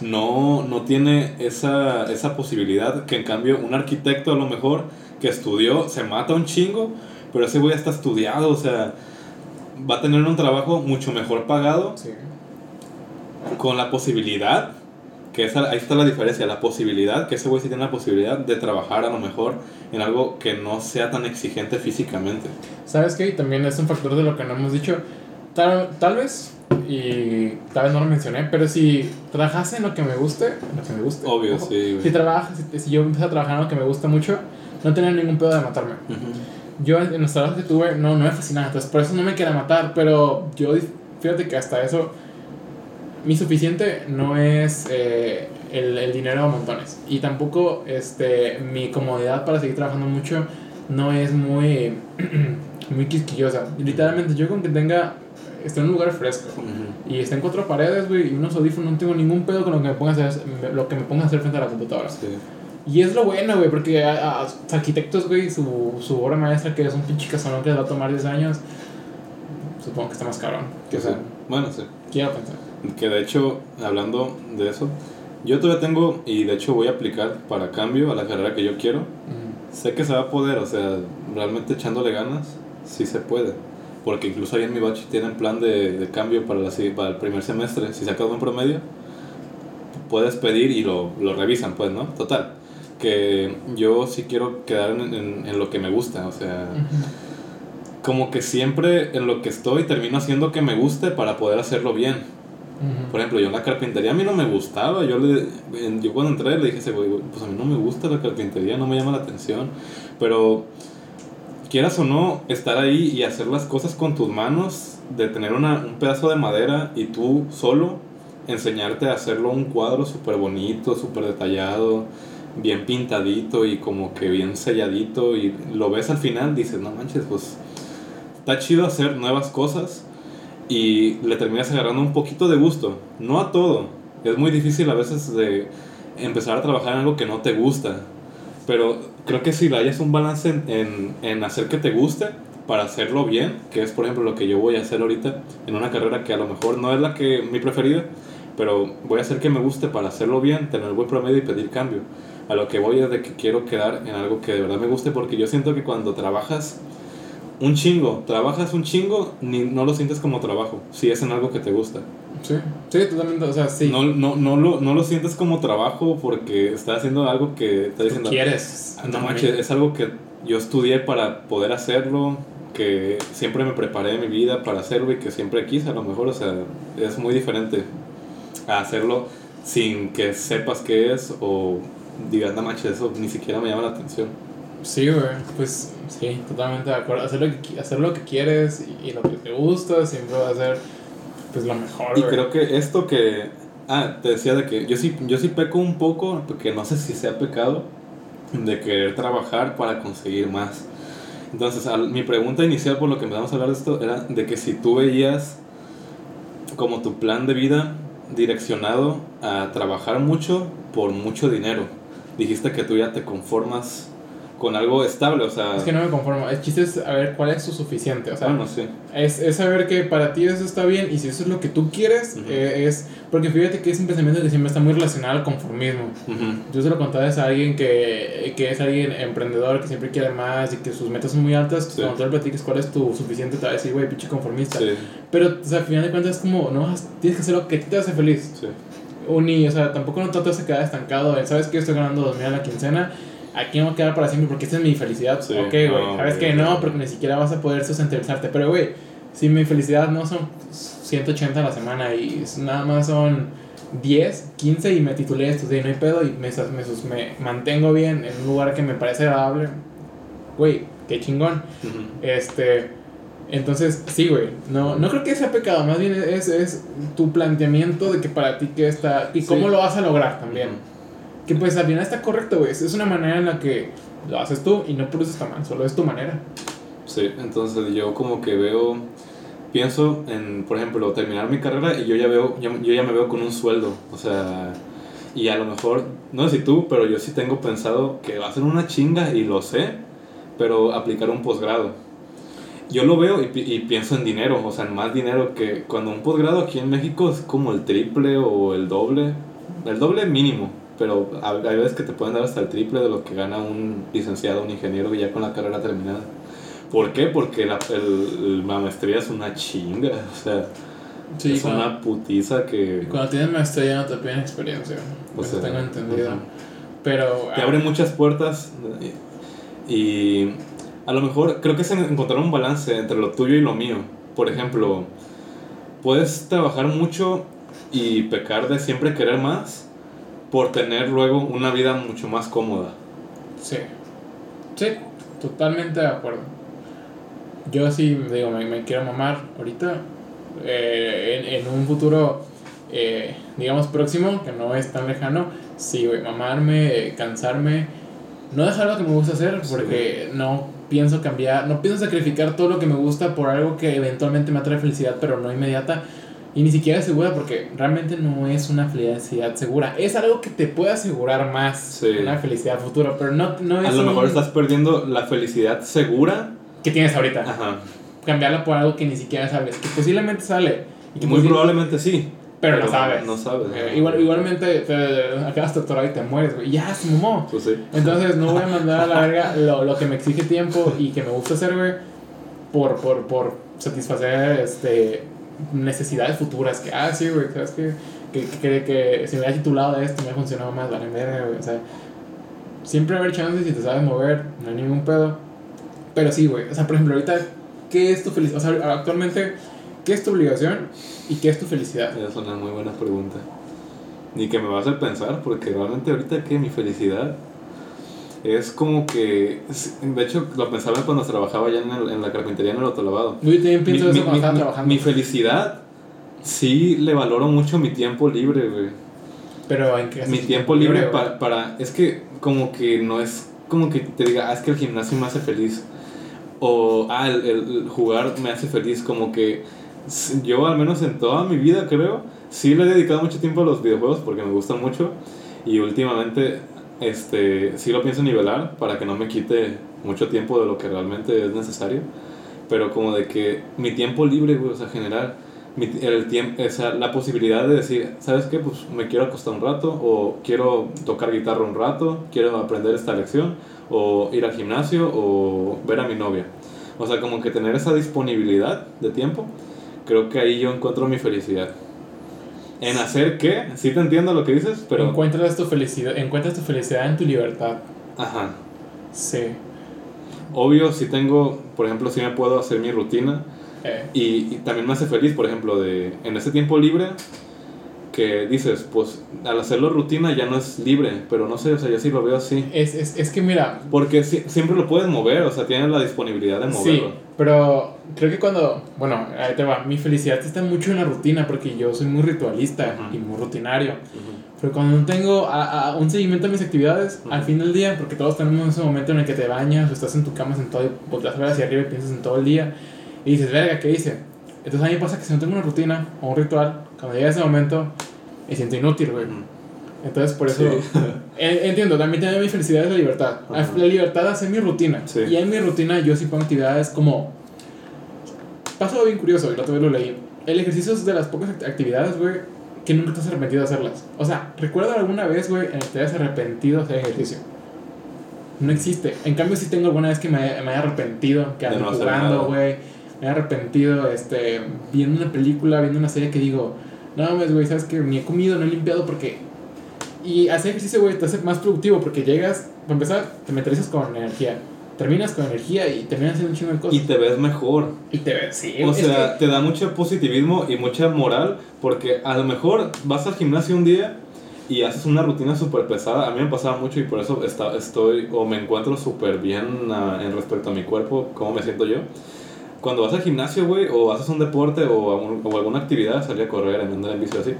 no, no tiene esa, esa posibilidad. Que en cambio, un arquitecto a lo mejor que estudió se mata un chingo, pero ese güey está estudiado, o sea, va a tener un trabajo mucho mejor pagado Sí. Con la posibilidad, que esa, ahí está la diferencia, la posibilidad, que ese güey sí tiene la posibilidad de trabajar a lo mejor en algo que no sea tan exigente físicamente. ¿Sabes qué? Y también es un factor de lo que no hemos dicho. Tal, tal vez, y tal vez no lo mencioné, pero si trabajase en lo que me guste, en lo que me guste. Obvio, ojo, sí, güey. Si, trabajas, si, si yo empiezo a trabajar en lo que me gusta mucho, no tener ningún pedo de matarme. Yo en los trabajos que tuve no, no me fascinaba, entonces por eso no me quería matar, pero yo, fíjate que hasta eso, mi suficiente no es eh, el, el dinero a montones. Y tampoco este, mi comodidad para seguir trabajando mucho no es muy, (clears throat) muy quisquillosa. Literalmente yo con que tenga, esté en un lugar fresco y esté en cuatro paredes, güey, y unos audífonos, no tengo ningún pedo con lo que me ponga a hacer, lo que me ponga a hacer frente a la computadora. Sí. Y es lo bueno, güey, porque a, a- arquitectos, güey, su, su obra maestra, que es un pinche casonón que les va a tomar 10 años, supongo que está más cabrón. Que, o sea, Bueno, sí. quiero pensar. Que de hecho, hablando de eso, yo todavía tengo, y de hecho voy a aplicar para cambio a la carrera que yo quiero. Sé que se va a poder, o sea, realmente echándole ganas, sí se puede. Porque incluso ahí en mi batch tienen plan de, de cambio para, la, para el primer semestre. Si sacas buen promedio, puedes pedir y lo, lo revisan, pues, ¿no? Total. Que yo sí quiero quedar en, en- en lo que me gusta, o sea, como que siempre en lo que estoy termino haciendo que me guste para poder hacerlo bien. Ujú. Por ejemplo, yo en la carpintería a mí no me gustaba. Yo, le, yo cuando entré le dije pues a mí no me gusta la carpintería, no me llama la atención. Pero quieras o no, estar ahí y hacer las cosas con tus manos, de tener una, un pedazo de madera y tú solo enseñarte a hacerlo un cuadro súper bonito, súper detallado, bien pintadito y como que bien selladito y lo ves al final, dices, no manches, pues está chido hacer nuevas cosas y le terminas agarrando un poquito de gusto, no a todo. Es muy difícil a veces de empezar a trabajar en algo que no te gusta, pero creo que si hayas un balance en, en, en hacer que te guste para hacerlo bien, que es por ejemplo lo que yo voy a hacer ahorita en una carrera que a lo mejor no es la que mi preferida, pero voy a hacer que me guste para hacerlo bien, tener buen promedio y pedir cambio. A lo que voy es de que quiero quedar en algo que de verdad me guste porque yo siento que cuando trabajas un chingo, trabajas un chingo, ni, no lo sientes como trabajo, si es en algo que te gusta. Sí, sí, totalmente, o sea, sí. No, no, no, lo, no lo sientes como trabajo porque estás haciendo algo que estás diciendo... quieres. "Ah, No manches, es algo que yo estudié para poder hacerlo, que siempre me preparé en mi vida para hacerlo y que siempre quise a lo mejor, o sea, es muy diferente a hacerlo sin que sepas qué es o digas, no manches, eso ni siquiera me llama la atención. Sí, güey, pues sí, totalmente de acuerdo. Hacer lo que, hacer lo que quieres y, y lo que te gusta siempre va a ser pues lo mejor, Y creo que esto que, ah, te decía de que yo sí, yo sí peco un poco, porque no sé si sea pecado, de querer trabajar para conseguir más. Entonces, al- mi pregunta inicial por lo que empezamos a hablar de esto era de que si tú veías como tu plan de vida direccionado a trabajar mucho por mucho dinero. Dijiste que tú ya te conformas con algo estable, o sea, Es que no me conformo. El chiste es saber cuál es su suficiente. O sea, bueno, sí. es, es saber que para ti eso está bien y si eso es lo que tú quieres, Ujú. eh, es. Porque fíjate que es un pensamiento que siempre está muy relacionado al conformismo. Ujú. Yo se lo contaba a alguien que, que es alguien emprendedor, que siempre quiere más y que sus metas son muy altas. Sí. Cuando tú le platiques cuál es tu suficiente, te va a decir, güey, pinche conformista. Sí, Pero, o sea, al final de cuentas, es como, no, vas- tienes que hacer lo que a ti te hace feliz. sí. Uni, o sea, tampoco no tratas de quedar estancado. ¿Sabes que Estoy ganando 2000 a la quincena. Aquí me voy a quedar para siempre porque esta es mi felicidad. Sí, ok, güey. no, ¿Sabes que No, porque ni siquiera vas a poder sustentabilizarte. Pero, güey, si mi felicidad no son 180 a la semana y nada más son 10, 15 y me titulé estudié, no hay pedo y me, me, me mantengo bien en un lugar que me parece agradable. Güey, qué chingón. Este, entonces, sí, güey, no, no creo que sea pecado, más bien es, es tu planteamiento de que para ti que está y Sí. cómo lo vas a lograr también. Que pues al final está correcto, güey, es una manera en la que lo haces tú y no eso está mal, solo es tu manera. Sí, entonces yo como que veo, pienso en, por ejemplo, terminar mi carrera y yo ya veo, yo, yo ya me veo con un sueldo, o sea, y a lo mejor, no sé si tú, pero yo sí tengo pensado que va a ser una chinga y lo sé, pero aplicar un posgrado. Yo lo veo y, y pienso en dinero, o sea, en más dinero que cuando un posgrado aquí en México es como el triple o el doble, el doble mínimo, pero hay veces que te pueden dar hasta el triple de lo que gana un licenciado, un ingeniero ya con la carrera terminada. ¿Por qué? Porque la, el- la maestría es una chinga, (laughs) o sea, Sí, es cuando, una putiza que cuando tienes maestría no te piden experiencia, O eso sea, tengo entendido. Pero... te abre muchas puertas y, a lo mejor creo que es en- encontrar un balance entre lo tuyo y lo mío. Por ejemplo, puedes trabajar mucho y pecar de siempre querer más por tener luego una vida mucho más cómoda. Sí. Sí, totalmente de acuerdo. Yo sí, digo, me, me quiero mamar ahorita. eh, en, en un futuro, eh, digamos, próximo, que no es tan lejano. Sí, güey, mamarme, cansarme. No dejar lo que me gusta hacer, porque no pienso cambiar, no pienso sacrificar todo lo que me gusta por algo que eventualmente me trae felicidad, pero no inmediata. Y ni siquiera segura, porque realmente no es una felicidad segura. Es algo que te puede asegurar más Sí. una felicidad futura, pero no, no es A lo un- mejor estás perdiendo la felicidad segura. que tienes ahorita. Ajá. Cambiarla por algo que ni siquiera sabes, que posiblemente sale. Y que Muy probablemente sí. Pero, no sabes. No sabes. Eh, igual, igualmente te acabas doctorado y te mueres, güey. Ya, se mamó. Pues sí. Entonces no voy a mandar a la (laughs) verga lo, lo que me exige tiempo y que me gusta hacer, güey, por, por, por satisfacer este, necesidades futuras. Que, ah, sí, güey, ¿sabes qué? Que, que, que, que si me hubiera titulado de esto me hubiera funcionado más, vale, verga, güey. O sea, siempre haber chances si te sabes mover, no hay ningún pedo. Pero sí, güey. O sea, por ejemplo, ahorita, ¿qué es tu felicidad? O sea, actualmente, ¿qué es tu obligación y qué es tu felicidad? Esa es una muy buena pregunta. Ni que me va a pensar, porque realmente ahorita que mi felicidad es como que. De hecho, lo pensaba cuando trabajaba ya en, el- en la carpintería en el autolavado. Yo también pienso Mi- eso mi- cuando mi- estaba mi- trabajando. Mi felicidad, sí le valoro mucho mi tiempo libre, güey. pero en qué Mi tiempo libre para, para. Es que, como que no es como que te diga, ah, es que el gimnasio me hace feliz. O, ah, el, el jugar me hace feliz. Como que yo, al menos en toda mi vida, creo, sí le he dedicado mucho tiempo a los videojuegos porque me gustan mucho. Y últimamente, este, sí lo pienso nivelar para que no me quite mucho tiempo de lo que realmente es necesario. Pero como de que mi tiempo libre, güey, o sea, general, mi- el tiempo, o sea, la posibilidad de decir, ¿sabes qué? Pues me quiero acostar un rato, o quiero tocar guitarra un rato, quiero aprender esta lección, o ir al gimnasio, o ver a mi novia. O sea, como que tener esa disponibilidad de tiempo, creo que ahí yo encuentro mi felicidad. En hacer qué, sí te entiendo lo que dices, pero... Encuentras tu felicidad, encuentras tu felicidad en tu libertad. Ajá. Sí. Obvio, si tengo, por ejemplo, si me puedo hacer mi rutina, Eh, Y, y también me hace feliz, por ejemplo, de en ese tiempo libre que dices, pues al hacerlo rutina ya no es libre, pero no sé, o sea, yo sí lo veo así. es, es, es que mira, Porque si- siempre lo puedes mover, o sea, tienes la disponibilidad de sí, moverlo. pero creo que cuando, bueno, ahí te va, mi felicidad está mucho en la rutina porque yo soy muy ritualista Ujú. y muy rutinario. Ujú. Pero cuando no tengo a, a un seguimiento de mis actividades, al Ujú. fin del día, porque todos tenemos ese momento en el que te bañas o estás en tu cama sentado y volteas a hacia arriba y piensas en todo el día y dices, verga, ¿qué hice? Entonces a mí pasa que si no tengo una rutina o un ritual, cuando llega ese momento, me siento inútil, güey. Entonces por eso Sí. (laughs) En- Entiendo, también también mi felicidad es la libertad. Ajá. La libertad de hacer mi rutina. Sí. Y en mi rutina yo sí pongo actividades como... Pasó algo bien curioso, y la otra vez lo leí. El ejercicio es de las pocas act- actividades, güey, que nunca te has arrepentido de hacerlas. O sea, ¿recuerda alguna vez, güey, en la que te hayas arrepentido de hacer ejercicio? No existe. En cambio, sí tengo alguna vez que me, me haya arrepentido, que ando no jugando, güey. Me he arrepentido, este, viendo una película, viendo una serie que digo, no mames, güey, sabes que ni he comido, no he limpiado porque y hacer ejercicio, güey, te hace más productivo porque llegas, para empezar, te mentalizas con energía. Terminas con energía y terminas haciendo un chingo de cosas. Y te ves mejor. Y te ves, sí. O sea, te da mucho positivismo y mucha moral, porque a lo mejor vas al gimnasio un día y haces una rutina súper pesada. A mí me pasaba mucho y por eso está, estoy o me encuentro súper bien ah, en respecto a mi cuerpo, cómo me siento yo. Cuando vas al gimnasio, güey, o haces un deporte o, a un- o alguna actividad, salir a correr, andar en bici así,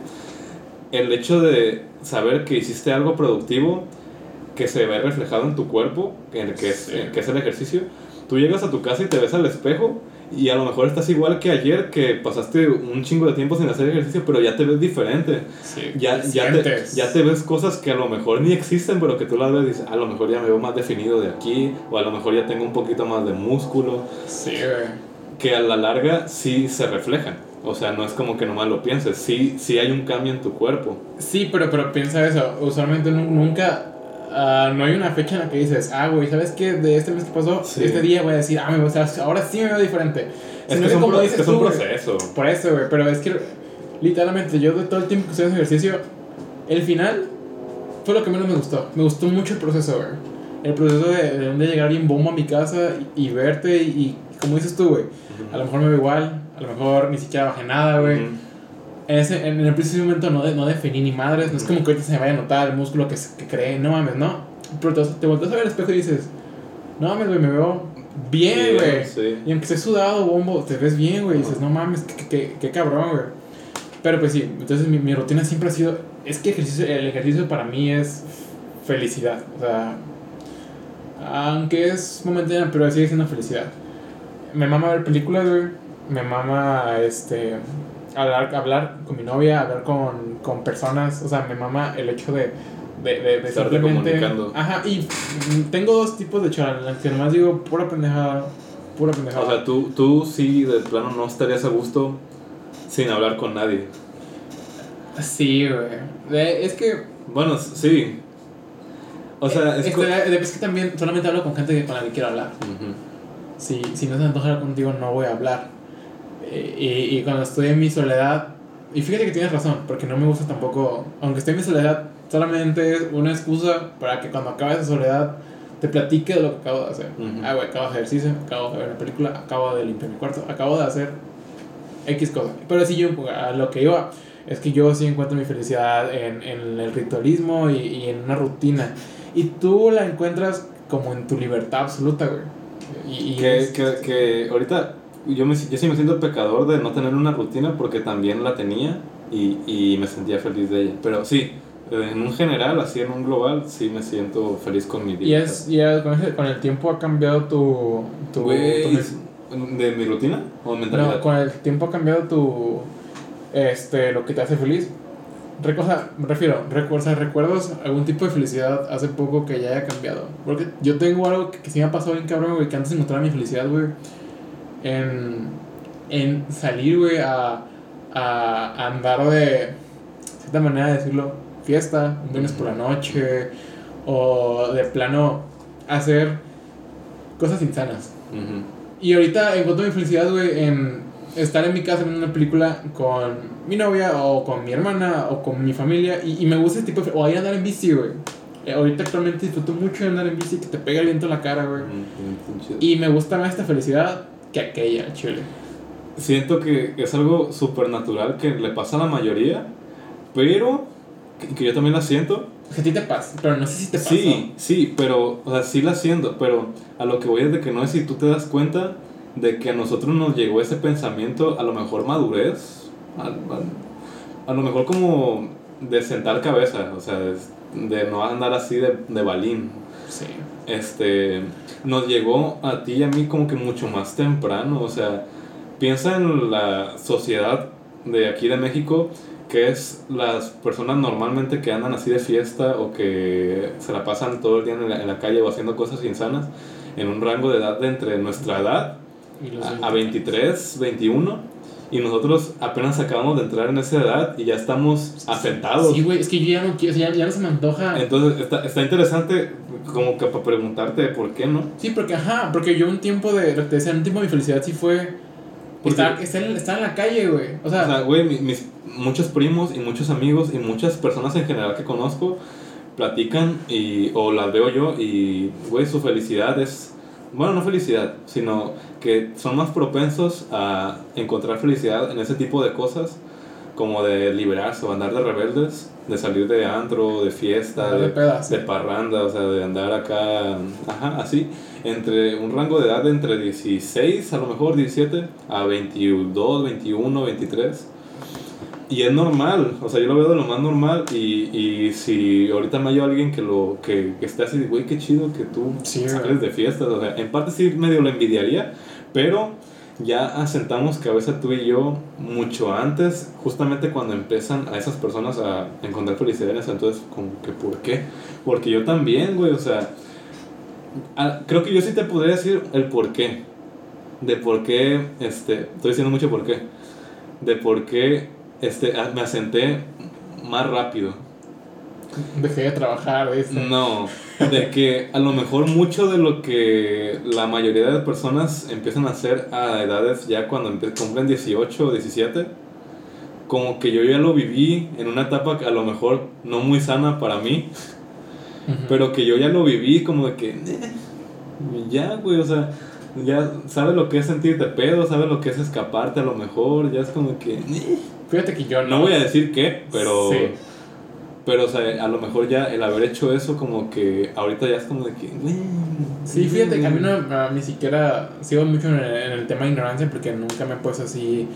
el hecho de saber que hiciste algo productivo que se ve reflejado en tu cuerpo, en el que, es, Sí. en que es el ejercicio, tú llegas a tu casa y te ves al espejo y a lo mejor estás igual que ayer que pasaste un chingo de tiempo sin hacer ejercicio, pero ya te ves diferente. Sí, Ya, te ya, te, ya te ves cosas que a lo mejor ni existen, pero que tú las ves y dices, a lo mejor ya me veo más definido de aquí, o a lo mejor ya tengo un poquito más de músculo, Sí, güey. Que a la larga sí se reflejan. O sea, no es como que nomás lo pienses, sí, sí hay un cambio en tu cuerpo. Sí, pero, pero piensa eso. Usualmente nu- nunca. ah, no hay una fecha en la que dices, ah, güey, ¿sabes qué? De este mes que pasó, Sí. este día voy a decir, ah, me, o sea, ahora sí me veo diferente. Es que es un, como es dices es un tú, proceso. Por eso, güey, pero es que literalmente yo de todo el tiempo que estoy haciendo ejercicio, el final fue lo que menos me gustó. Me gustó mucho el proceso, güey. El proceso de, de un llegar bien bombo a mi casa y, y verte y, y como dices tú, güey, a lo mejor me veo igual, a lo mejor ni siquiera bajé nada, güey. En, ese, en el preciso momento no, de, no definí ni madres, no es como que ahorita se me vaya a notar el músculo que, que cree, no mames, no. Pero te, te volteas a ver al espejo y dices, no mames, güey, me veo bien, güey. sí. Y aunque estés sudado, bombo, te ves bien, güey. Y dices, no mames, qué, qué, qué cabrón, güey. Pero pues sí, entonces mi, mi rutina siempre ha sido. Es que ejercicio, el ejercicio para mí es felicidad. O sea, aunque es momentánea, pero sigue siendo felicidad. Me mama ver películas, güey. Me mama este, hablar, hablar con mi novia, hablar con, con personas. O sea, me mama el hecho de, de, de, simplemente. comunicando. Ajá, y tengo dos tipos de charlas. en las que nomás digo pura pendejada. Pura pendejada. O sea, tú, tú sí de plano no estarías a gusto sin hablar con nadie. Sí, güey. Es que. Bueno, sí. O sea, es co- de- es que también solamente hablo con gente que- con la que quiero hablar. Ujú. Si, si no se me antoja contigo, no voy a hablar. Eh, y, y cuando estoy en mi soledad. Y fíjate que tienes razón, porque no me gusta tampoco. Aunque esté en mi soledad, solamente es una excusa para que cuando acabe esa soledad te platique de lo que acabo de hacer. Ujú. Ah, güey, acabo de hacer ejercicio, acabo de ver una película, acabo de limpiar mi cuarto, acabo de hacer X cosas. Pero sí, yo a lo que iba es que yo sí encuentro mi felicidad en, en el ritualismo y, y en una rutina. Y tú la encuentras como en tu libertad absoluta, güey. Y, y que, es- que, que ahorita yo, me, yo sí me siento pecador de no tener una rutina porque también la tenía y, y me sentía feliz de ella. Pero sí, en un general, así en un global, sí me siento feliz con mi y vida. es, y es- con, el tiempo ha cambiado tu... tu, Güey, tu- ¿De mi rutina o mentalidad? no, con el tiempo ha cambiado tu... Este, lo que te hace feliz. Sea, me refiero, ¿recuerdas algún tipo de felicidad hace poco que ya haya cambiado? Porque yo tengo algo que, que sí me ha pasado bien cabrón, güey, que antes encontraba mi felicidad, güey, en, en salir, güey, a, a andar de cierta manera de decirlo, fiesta, un viernes por la noche, o de plano hacer cosas insanas. Y ahorita encuentro mi felicidad, güey, en estar en mi casa viendo una película con mi novia, o con mi hermana, o con mi familia, y, y me gusta ese tipo de... O ir a andar en bici, güey. Eh, ahorita actualmente disfruto mucho de andar en bici, que te pega el viento en la cara, güey. Y me gusta más esta felicidad que aquella, chile. Siento que es algo súper natural que le pasa a la mayoría, pero que, que yo también la siento. Que a ti te pasa, pero no sé si te pasa. Sí, sí, pero, o sea, sí la siento, pero a lo que voy es de que no es si tú te das cuenta de que a nosotros nos llegó ese pensamiento, a lo mejor madurez, a, a, a lo mejor como de sentar cabeza, o sea, de, de no andar así de, de balín. Sí. Este, nos llegó a ti y a mí como que mucho más temprano, o sea, piensa en la sociedad de aquí de México, que es las personas normalmente que andan así de fiesta o que se la pasan todo el día en la, en la calle o haciendo cosas insanas, en un rango de edad de entre nuestra edad a, a 23, 21. Y nosotros apenas acabamos de entrar en esa edad y ya estamos asentados. Sí, güey, es que yo ya no quiero, ya, ya no se me antoja. Entonces está, está interesante como que para preguntarte por qué, ¿no? Sí, porque, ajá, porque yo un tiempo de, lo que te decía, un tiempo de mi felicidad sí fue estar, estar, en, estar en la calle, güey. O sea, O sea, güey, mi- mis, muchos primos y muchos amigos y muchas personas en general que conozco platican y, o las veo yo y, güey, su felicidad es, bueno, no felicidad, sino que son más propensos a encontrar felicidad en ese tipo de cosas, como de liberarse o andar de rebeldes, de salir de antro, de fiesta, de de, pedas. de parranda, o sea, de andar acá, ajá, así, entre un rango de edad de entre 16, a lo mejor 17, a 22, 21, 23. Y es normal, o sea, yo lo veo de lo más normal y, y si ahorita me hallo alguien que lo que, que esté así, güey, qué chido que tú Sí, sales de fiestas, o sea, en parte sí medio lo envidiaría, pero ya asentamos cabeza tú y yo mucho antes, justamente cuando empiezan a esas personas a encontrar felicidad en eso, entonces como que ¿por qué? Porque yo también, güey, o sea, a- creo que yo sí te podría decir el por qué, de por qué, este, estoy diciendo mucho por qué, de por qué este, a- me asenté más rápido. dejé de trabajar. No, de que a lo mejor mucho de lo que la mayoría de personas empiezan a hacer a edades ya cuando cumplen 18 o 17, como que yo ya lo viví en una etapa que a lo mejor no muy sana para mí, pero que yo ya lo viví como de que, "Eh, ya, güey, o sea, ya sabes lo que es sentirte pedo, sabes lo que es escaparte a lo mejor, ya es como que, "Eh". Fíjate que yo no voy a decir qué, pero... Sí. Pero, o sea, a lo mejor ya el haber hecho eso, como que ahorita ya es como de que. Sí, fíjate que a mí no, ni siquiera sigo mucho en el, en el tema de ignorancia porque nunca me he puesto así,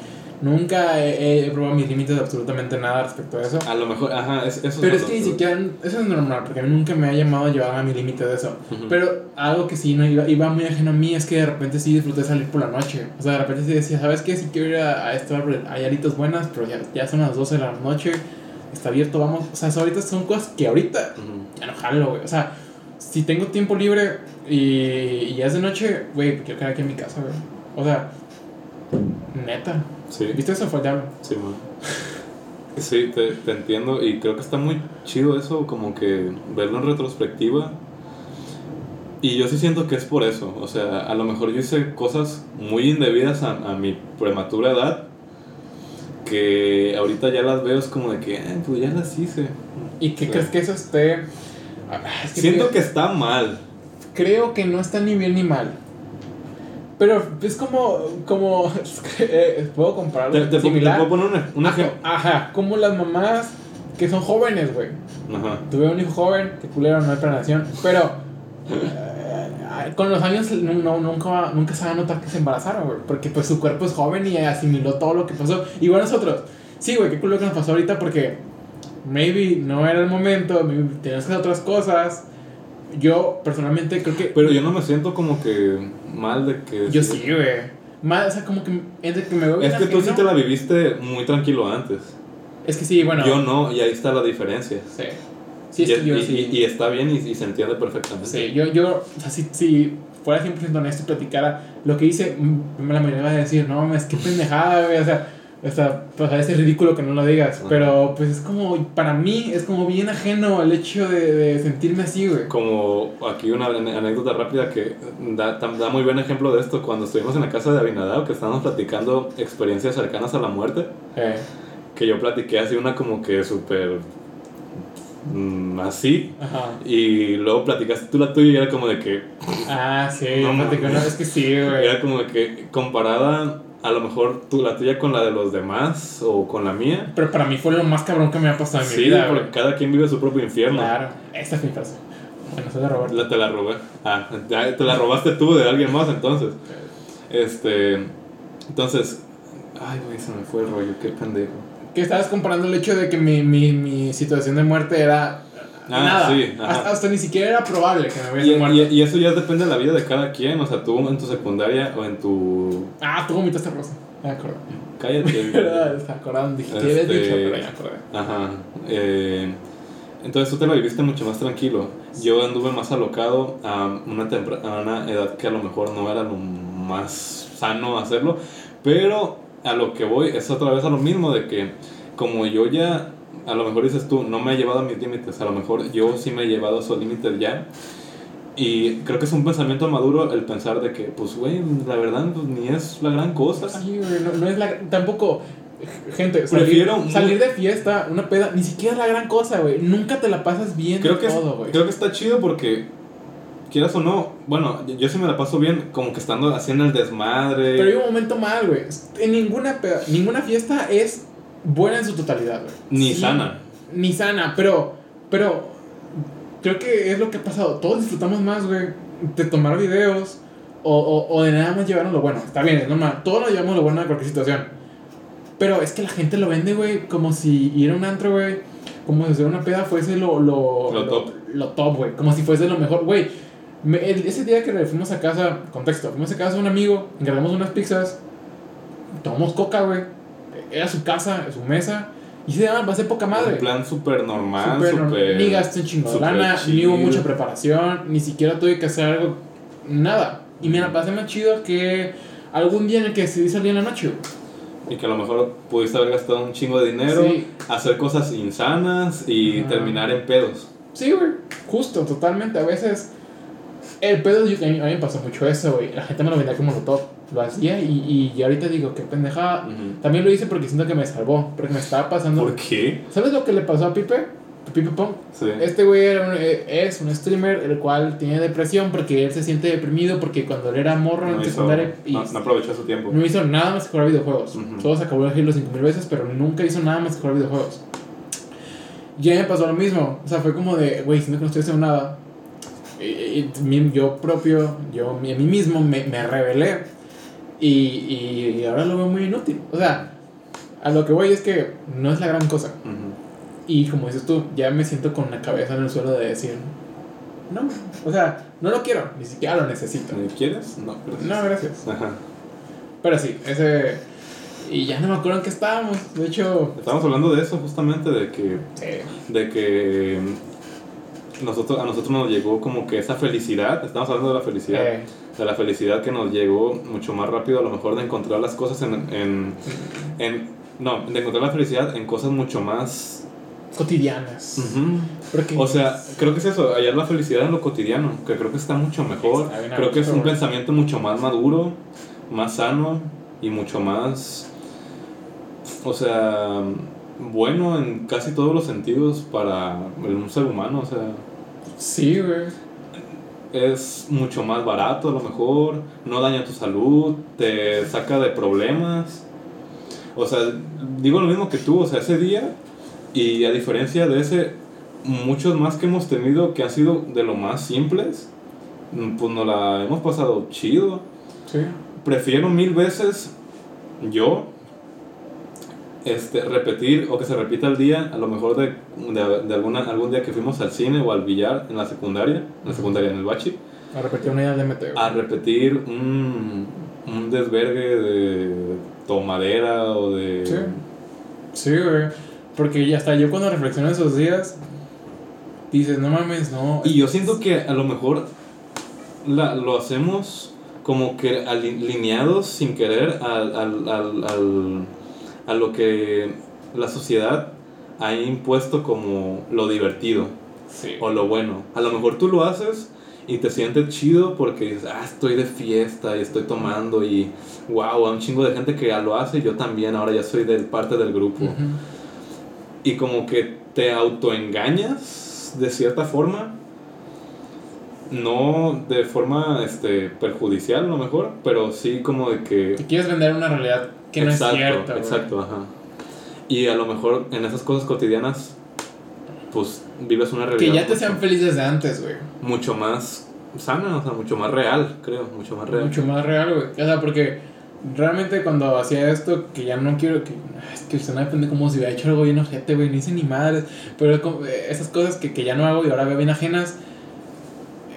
nunca he, he probado mis límites de absolutamente nada respecto a eso. A lo mejor, ajá, es, eso Pero es que ni siquiera, eso es normal, porque a mí nunca me ha llamado a llevar a mi límite de eso. Ujú. Pero algo que sí no iba, iba muy ajeno a mí es que de repente sí disfruté salir por la noche. O sea, de repente sí decía, ¿sabes qué? Si quiero ir a, a esto, hay aritos buenas, pero ya, ya son las 12 de la noche, está abierto, vamos. O sea, ahorita son cosas que ahorita Ujú. ya no jalo, güey. O sea, si tengo tiempo libre y, y ya es de noche, güey, quiero quedar aquí en mi casa, güey. O sea, neta. Sí, ¿Viste eso? Fue sí, man. (laughs) Sí, te, te entiendo y creo que está muy chido eso, como que verlo en retrospectiva. Y yo sí siento que es por eso, o sea, a lo mejor yo hice cosas muy indebidas a, a mi prematura edad, que ahorita ya las veo es como de que, "Eh, pues ya las hice. ¿Y qué crees que eso esté...? Ah, es que Siento creo- que está mal. creo que no está ni bien ni mal. Pero es como, como, (laughs) eh, puedo compararlo Te, te, puedo poner un, ejemplo. Ajá, como las mamás que son jóvenes, güey. Ajá. Tuve un hijo joven, que culero, no hay planeación, pero eh, con los años no, nunca, nunca se va a notar que se embarazaron, güey, porque pues su cuerpo es joven y asimiló todo lo que pasó. Igual nosotros, sí, güey, qué culero que nos pasó ahorita porque maybe no era el momento, maybe tenías que hacer otras cosas. Yo personalmente creo que Pero yo no me siento como que mal de que... Yo sí, güey. Más, o sea, como que entre que me veo Es que tú sí te la viviste muy tranquilo antes. Es que sí, bueno. Yo no, y ahí está la diferencia. Sí. Sí, es y, que yo y- sí. y- y está bien y, y se entiende perfectamente. Sí, yo, yo, o sea, si, si fuera 100% honesto y platicara lo que hice, la mayoría va a decir, no, es que pendejada, güey, o sea, O sea, pues parece ridículo que no lo digas, Ajá. pero pues es como, para mí es como bien ajeno el hecho de, de sentirme así, güey. Como aquí una anécdota rápida que da, da muy buen ejemplo de esto. Cuando estuvimos en la casa de Abinadab, que estábamos platicando experiencias cercanas a la muerte, Eh, que yo platiqué así una como que súper mm, así. ajá. Y luego platicaste tú la tuya y era como de que, Ah, sí, No no, es que sí, güey. era como de que comparada a lo mejor tú, la tuya con la de los demás o con la mía. Pero para mí fue lo más cabrón que me ha pasado en mi Sí, vida, porque güey. cada quien vive su propio infierno. Claro, esta es mi frase. Bueno, soy de Roberto. La, te la robé. Ah, te la robaste tú de alguien más entonces. Este. Entonces. Ay, güey, se me fue el rollo, qué pendejo. Que estabas comparando el hecho de que mi, mi, mi situación de muerte era. Ah, nada. sí, hasta, hasta ni siquiera era probable que me Y, hubiese muerto. y, y eso ya depende de la vida de cada quien. O sea, tú en tu secundaria o en tu. Ah, tú vomitaste rosa. Me acordé. Cállate. (laughs) Se acordaron, dije, ¿qué habías Este- dicho? Pero ya me acordé. Ajá. eh, entonces tú te la viviste mucho más tranquilo. Yo anduve más alocado a una, a una edad que a lo mejor no era lo más sano hacerlo. Pero a lo que voy es otra vez a lo mismo de que como yo ya, a lo mejor dices tú, no me he llevado a mis límites. A lo mejor yo sí me he llevado a esos límites ya. Y creo que es un pensamiento maduro el pensar de que, pues, güey, la verdad, pues, ni es la gran cosa. Sí, no, no es la. Tampoco. Gente, salir, Prefiero- salir de fiesta, una peda, ni siquiera es la gran cosa, güey. Nunca te la pasas bien Creo que, todo, güey. creo que está chido porque, quieras o no, bueno, yo- sí me la paso bien como que estando haciendo el desmadre. Pero hay un momento mal, güey. En ninguna peda, ninguna fiesta es buena en su totalidad, güey. Ni Sí, sana. Ni sana, pero. Pero. Creo que es lo que ha pasado. Todos disfrutamos más, güey, de tomar videos o, o, o de nada más llevarnos lo bueno. Está bien, es normal. Todos nos llevamos lo bueno de cualquier situación. Pero es que la gente lo vende, güey, como si ir a un antro, güey, como si hacer una peda fuese lo, lo, Lo top. Lo top, güey. Como si fuese lo mejor, güey. ese día que fuimos a casa, contexto, fuimos a casa de un amigo, encargamos unas pizzas, tomamos coca, güey. Era su casa, su mesa. Y se llama, va a ser poca madre. Un plan súper normal, Súper. Ni gasté ni hubo mucha preparación, ni siquiera tuve que hacer algo, nada. Y me la pasé más chido que algún día en el que decidí salir en la noche. Y que a lo mejor pudiste haber gastado un chingo de dinero, Sí. hacer cosas insanas y terminar en pedos. Sí, güey, justo, totalmente. A veces el pedo, yo- a mí, a mí me pasó mucho eso, güey. La gente me lo vendía como lo top. Lo hacía y, y ahorita digo, qué pendejada. Ujú. También lo hice porque siento que me salvó, porque me estaba pasando. ¿Por qué? ¿Sabes lo que le pasó a Pipe? Pipe Pong. Sí. Este güey eh, es un streamer el cual tiene depresión porque él se siente deprimido porque cuando él era morro No en hizo- secundaria y no, no aprovechó su tiempo. no hizo nada más que jugar videojuegos. Ujú. Solo se acabó de Halo 5000 veces, pero nunca hizo nada más que jugar videojuegos. Y a mí me pasó lo mismo. O sea, fue como de, güey, siento que no estoy haciendo nada. Y, y- y yo propio, yo a mí mismo me, me rebelé. Y, y, y ahora lo veo muy inútil. O sea, a lo que voy es que no es la gran cosa. Ujú. Y como dices tú, ya me siento con la cabeza en el suelo de decir, no, o sea, no lo quiero, ni siquiera lo necesito. ¿Quieres? No, gracias. No, gracias. Ajá. Pero sí, ese... Y ya no me acuerdo en qué estábamos. De hecho... Estamos hablando de eso justamente, de que Sí. de que nosotros, a nosotros nos llegó como que esa felicidad, estamos hablando de la felicidad, Eh, de la felicidad que nos llegó mucho más rápido a lo mejor de encontrar las cosas en, en, en- no, de encontrar la felicidad en cosas mucho más... cotidianas. O sea, creo que es eso, hallar la felicidad en lo cotidiano, que creo que está mucho mejor, Está creo que es un pensamiento mucho más maduro, más sano y mucho más, o sea, bueno en casi todos los sentidos para un ser humano, o sea, Sí, güey. es mucho más barato a lo mejor, no daña tu salud, te saca de problemas. O sea, digo lo mismo que tú, o sea, ese día y a diferencia de ese, muchos más que hemos tenido que han sido de lo más simples, mm, pues nos la hemos pasado chido. Sí. Prefiero mil veces yo este, repetir o que se repita el día, a lo mejor de, de, de alguna, algún día que fuimos al cine o al billar en la secundaria, en la secundaria en el bachi, A repetir una idea de MT. a repetir un, un desvergue de tomadera o de... Sí. Sí, güey. Porque ya hasta yo cuando reflexiono esos días, dices, no mames, no. Y yo siento que a lo mejor la, lo hacemos como que alineados sin querer al, al, al, al, a lo que la sociedad ha impuesto como lo divertido Sí. o lo bueno. A lo mejor tú lo haces y te sientes chido porque dices, ah, estoy de fiesta y estoy tomando y wow, hay un chingo de gente que ya lo hace y yo también, ahora ya soy del, parte del grupo. Y como que te autoengañas de cierta forma. No de forma este, perjudicial a lo mejor, pero sí como de que... Te quieres vender una realidad que no exacto, es cierta. güey. Exacto, ajá. Y a lo mejor en esas cosas cotidianas, pues vives una realidad Que ya te sean felices de antes, güey. mucho más sana, o sea, mucho más real, creo, mucho más real. Mucho más real, güey. O sea, porque realmente cuando hacía esto, que ya no quiero que. Es que se me depende como si hubiera hecho algo bien ojete, güey. No hice ni madres. Pero como, eh, esas cosas que, que ya no hago y ahora veo bien ajenas.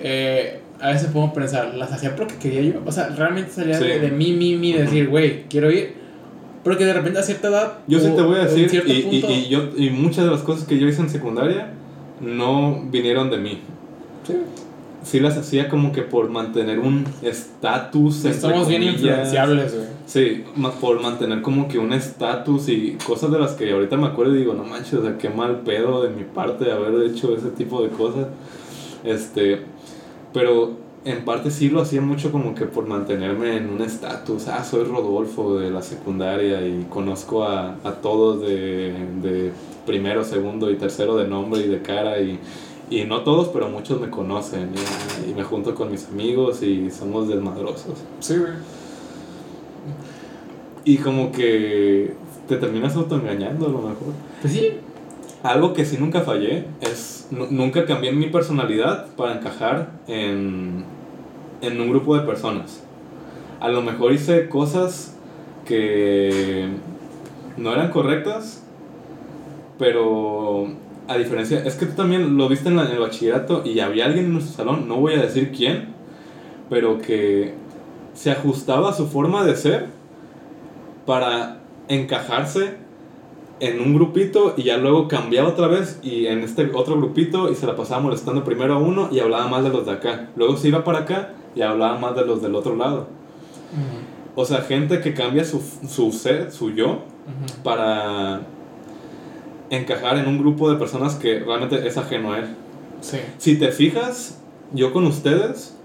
eh, a veces puedo pensar, las hacía porque quería yo. O sea, realmente salía Sí. de, de mí, mí, mí, decir, güey, quiero ir. Pero que de repente a cierta edad. Yo sí te voy a decir, y, y, punto- y yo, y muchas de las cosas que yo hice en secundaria no vinieron de mí. Sí. Sí las hacía como que por mantener un estatus. entre Somos bien influenciables, güey. Sí, por mantener como que un estatus y cosas de las que ahorita me acuerdo y digo, no manches, o sea, qué mal pedo de mi parte haber hecho ese tipo de cosas. Este, pero en parte sí lo hacía mucho como que por mantenerme en un estatus. Ah, soy Rodolfo de la secundaria y conozco a, a todos de, de primero, segundo y tercero de nombre y de cara y, y no todos, pero muchos me conocen y, y me junto con mis amigos y somos desmadrosos. Sí, güey. Y como que te terminas autoengañando a lo mejor. Pues sí. Algo que sí nunca fallé es, nu- nunca cambié mi personalidad para encajar en, en un grupo de personas. A lo mejor hice cosas que no eran correctas, pero a diferencia, es que tú también lo viste en, en el bachillerato y había alguien en nuestro salón, no voy a decir quién, pero que se ajustaba a su forma de ser para encajarse en un grupito y ya luego cambiaba otra vez y en este otro grupito y se la pasaba molestando primero a uno y hablaba más de los de acá. Luego se iba para acá y hablaba más de los del otro lado. O sea, gente que cambia su, su ser, su yo, para encajar en un grupo de personas que realmente es ajeno a él. Sí. Si te fijas, yo con ustedes,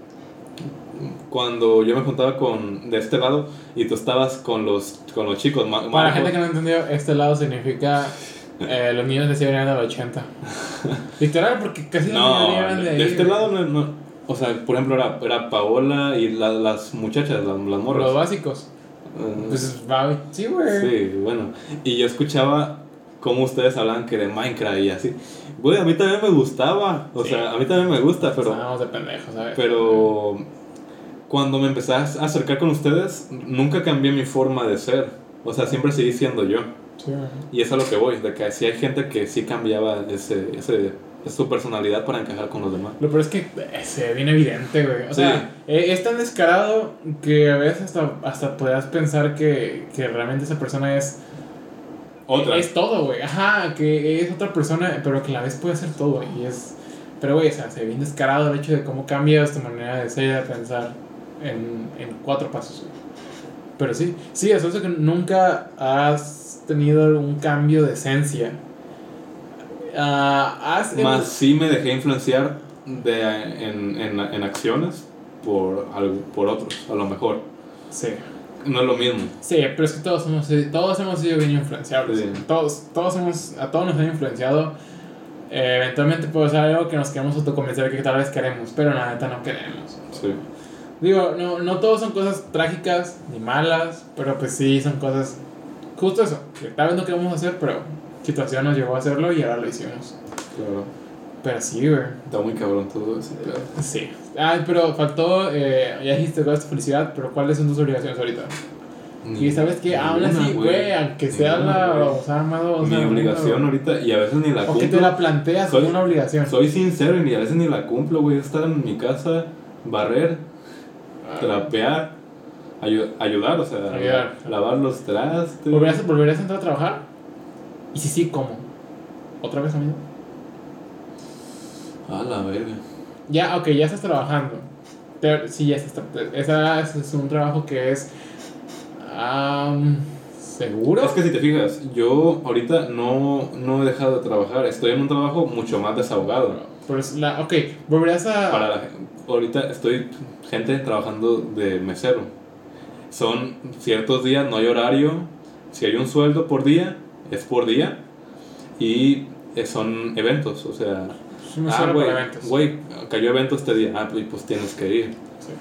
cuando yo me juntaba con de este lado y tú estabas con los, con los chicos, ma- Para la gente que no entendió, este lado significa eh, los niños de Siberian del 80. Literal, porque casi No, eran de de, ahí. este güey. lado no, no- O sea, por ejemplo, era, era Paola y la- las muchachas, las, las Los morras. básicos. Eh, Pues sí, güey. sí, bueno. Y yo escuchaba cómo ustedes hablaban que de Minecraft y así. Güey, a mí también me gustaba. O Sí. sea, a mí también me gusta, pero. Estábamos de pendejos, ¿sabes? Pero cuando me empecé a acercar con ustedes, nunca cambié mi forma de ser. O sea, siempre seguí siendo yo. Sí. Y es a lo que voy, de que sí hay gente que sí cambiaba ese, ese, su personalidad para encajar con los demás. Lo peor es que eh, se ve bien evidente, güey. O Sí. sea, eh, es tan descarado que a veces hasta, hasta podrías pensar que, que realmente esa persona es. Otra. Es todo, güey. Ajá, que es otra persona, pero que a la vez puede ser todo, güey. Y es. Pero, güey, o sea, se ve bien descarado el hecho de cómo cambias tu manera de ser y de pensar en, en cuatro pasos. Pero sí, sí, eso es que nunca has tenido un cambio de esencia. Ah, has Más sí me dejé influenciar de, en, en, en acciones por, algo, por otros, a lo mejor. Sí. No es lo mismo. Sí, pero es que todos hemos todos hemos sido bien influenciables. Sí. Todos, todos hemos, a todos nos han influenciado. Eh, eventualmente puede ser algo que nos queremos autoconvencer que tal vez queremos, pero la neta no queremos. Sí. Digo, no, no todos son cosas trágicas ni malas, pero pues sí son cosas. Justo eso, que tal vez no queremos hacer, pero situación nos llevó a hacerlo y ahora lo hicimos. Claro. Pero sí, güey. Está muy cabrón todo ese pedo. Sí. Ah, pero faltó, eh, ya dijiste es tu felicidad, pero ¿cuáles son tus obligaciones ahorita? Y sabes que aún así, güey, aunque sea Ninguna, la o sea, amado, o Mi sea, obligación no, ahorita, y a veces ni la O que cumplo. te la planteas Soy- como una obligación. Soy sincero y ni a veces ni la cumplo, güey. Estar en mi casa, barrer, trapear, ayu- ayudar, o sea, Ayudar. lavar los trastes. ¿Volverías, ¿Volverías a entrar a trabajar? Y si sí, ¿cómo? ¿Otra vez, amigo? A la verga. Ya, ok, ya estás trabajando. Te- sí, ya estás. Esa ese es un trabajo que es. am, ¿Seguro? Es que si te fijas, yo ahorita no, no he dejado de trabajar, estoy en un trabajo mucho más desahogado. Pero es la, ok, volverías a... Para la- ahorita estoy gente trabajando de mesero. Son ciertos días, no hay horario. Si hay un sueldo por día, es por día. Y son eventos, o sea, ah, güey, cayó evento este día, ah, pues, pues tienes que ir. Sí.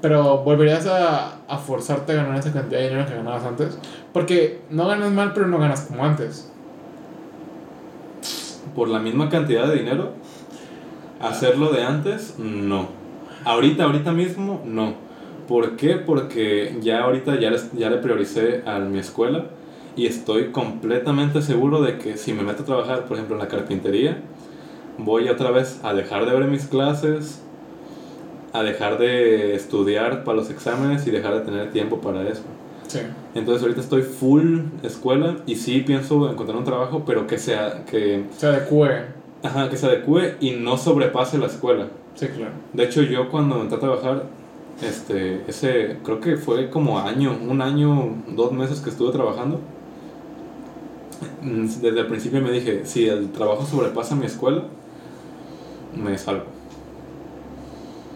Pero volverías a, a forzarte a ganar esa cantidad de dinero que ganabas antes. Porque no ganas mal, pero no ganas como antes. Por la misma cantidad de dinero, hacerlo de antes, no. Ahorita, ahorita mismo, no. ¿Por qué? Porque ya ahorita ya, les- ya le prioricé a mi escuela y estoy completamente seguro de que si me meto a trabajar, por ejemplo, en la carpintería, voy otra vez a dejar de ver mis clases, a dejar de estudiar para los exámenes y dejar de tener tiempo para eso. Sí. Entonces ahorita estoy full escuela y sí pienso encontrar un trabajo, pero que sea que Se adecue. Ajá, que se adecue y no sobrepase la escuela. Sí, claro. De hecho, yo cuando entré a trabajar, este, ese, creo que fue como año, un año, dos meses que estuve trabajando. mm, Desde el principio me dije, si el trabajo sobrepasa mi escuela, me salgo.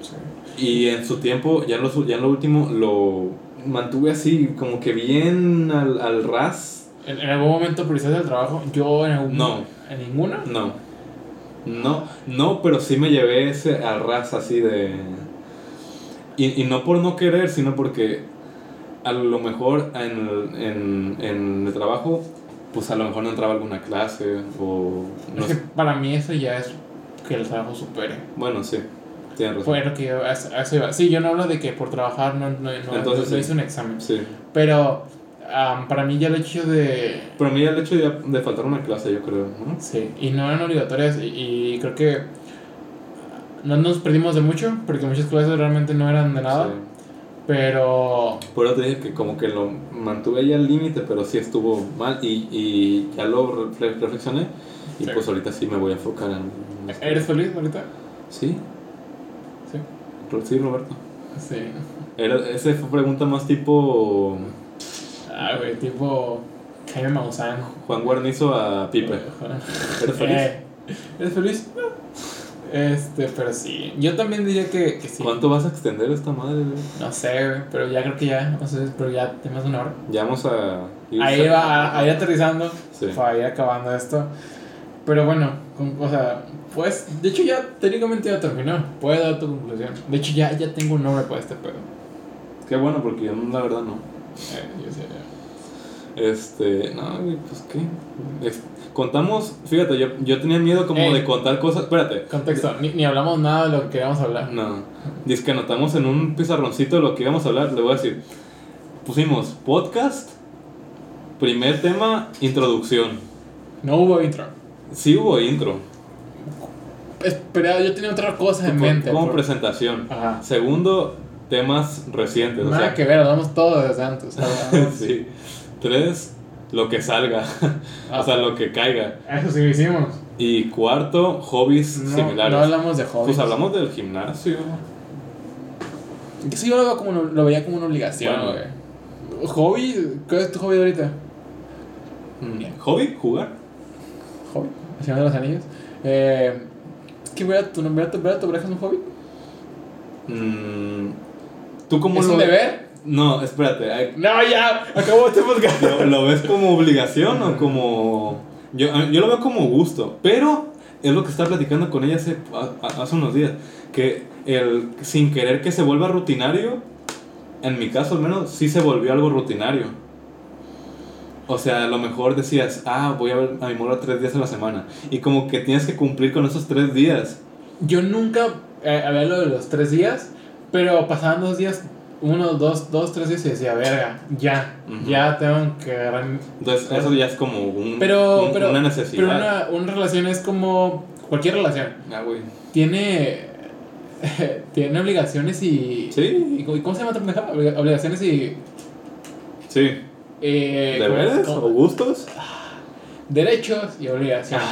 Sí. Y en su tiempo, ya en lo, ya en lo último, lo mantuve así, como que bien al, al ras. ¿En, en algún momento priorizaste el trabajo? Yo en algún No. ¿En ninguna? No. No, no, pero sí me llevé ese al ras así de... Y, y no por no querer, sino porque a lo mejor en el, en, en el trabajo, pues a lo mejor no entraba alguna clase o... No es que para mí eso ya es que el trabajo supere. Bueno, sí, tienes razón. Fue lo que yo, a eso a eso iba. Sí, yo no hablo de que por trabajar no, no, no, Entonces, no sí. hice un examen. Sí. Pero am, para mí ya el hecho de... Pero a mí el hecho de, de faltar una clase, yo creo, ¿no? Sí, y no eran obligatorias y, y creo que no nos perdimos de mucho porque muchas clases realmente no eran de nada. Sí. Pero Por eso te dije que como que lo mantuve ahí al límite, pero sí estuvo mal y, y ya lo refle- reflexioné y Sí. pues ahorita sí me voy a enfocar en... ¿eres feliz ahorita? Sí, Sí. Sí, Roberto. Sí. Era, esa fue pregunta más tipo Ah, güey, tipo Jaime Maussan. Juan Guarnizo a Pipe. ¿Eres feliz? Eh, ¿Eres feliz? No. Este, pero sí. Yo también diría que, que sí. ¿Cuánto vas a extender esta madre? güey? No sé, güey, pero ya creo que ya, no sé, pero ya tenemos una hora. Ya vamos a ir Ahí va, ahí aterrizando Sí. para ir acabando esto. Pero bueno, con- o sea, pues, de hecho ya técnicamente ya terminó. Puedes dar tu conclusión. De hecho ya, ya tengo un nombre para este pedo. Qué bueno, porque yo la verdad no. Eh, yo sé, ya. Este, no, pues qué. Es- contamos, fíjate, yo, yo tenía miedo como Ey. de contar cosas. Espérate. Contexto, ni, ni hablamos nada de lo que queríamos hablar. No. Dice que anotamos en un pizarroncito lo que íbamos a hablar. Le voy a decir. Pusimos podcast, primer tema, introducción. No hubo intro. Sí hubo intro. Espera, yo tenía otra cosa en mente. como presentación. Ajá. Segundo, temas recientes. o Nada sea, que ver, hablamos todo desde antes. (laughs) sí. Tres, lo que salga. (laughs) o sea, lo que caiga. Eso sí lo hicimos. Y cuarto, hobbies No, similares. no hablamos de hobbies. Pues hablamos del gimnasio. Sí, yo lo, veo como una- lo veía como una obligación, Bueno. güey. ¿Hobby? ¿Qué es tu hobby ahorita? Mm, ¿Hobby? ¿Jugar? ¿Hobby? El Señor de los Anillos. Eh, es que ver a tu, ver a tu, ver a tu pareja es un hobby. Mm, ¿Tú cómo ¿Es lo un deber? No, espérate. No, ya, acabó este podcast. ¿Lo, lo ves como obligación o como.? Yo, yo lo veo como gusto, pero es lo que estaba platicando con ella hace, hace unos días. Que el sin querer que se vuelva rutinario, en mi caso al menos, sí se volvió algo rutinario. O sea, a lo mejor decías, ah, voy a ver a mi morra tres días a la semana. Y como que tienes que cumplir con esos tres días. Yo nunca eh, había lo de los tres días, pero pasaban dos días, uno, dos, dos, tres días y decía, verga, ya, ya tengo que agarrar. mi-". Entonces, eso ya es como un, Pero, un- pero, una necesidad. pero una, una relación es como cualquier relación. Ah, güey. Tiene, (laughs) tiene obligaciones y. Sí. ¿Y cómo se llama otra? Obliga- Obligaciones y. Sí. Eh, ¿Deberes ¿cómo- o gustos? Derechos y obligaciones.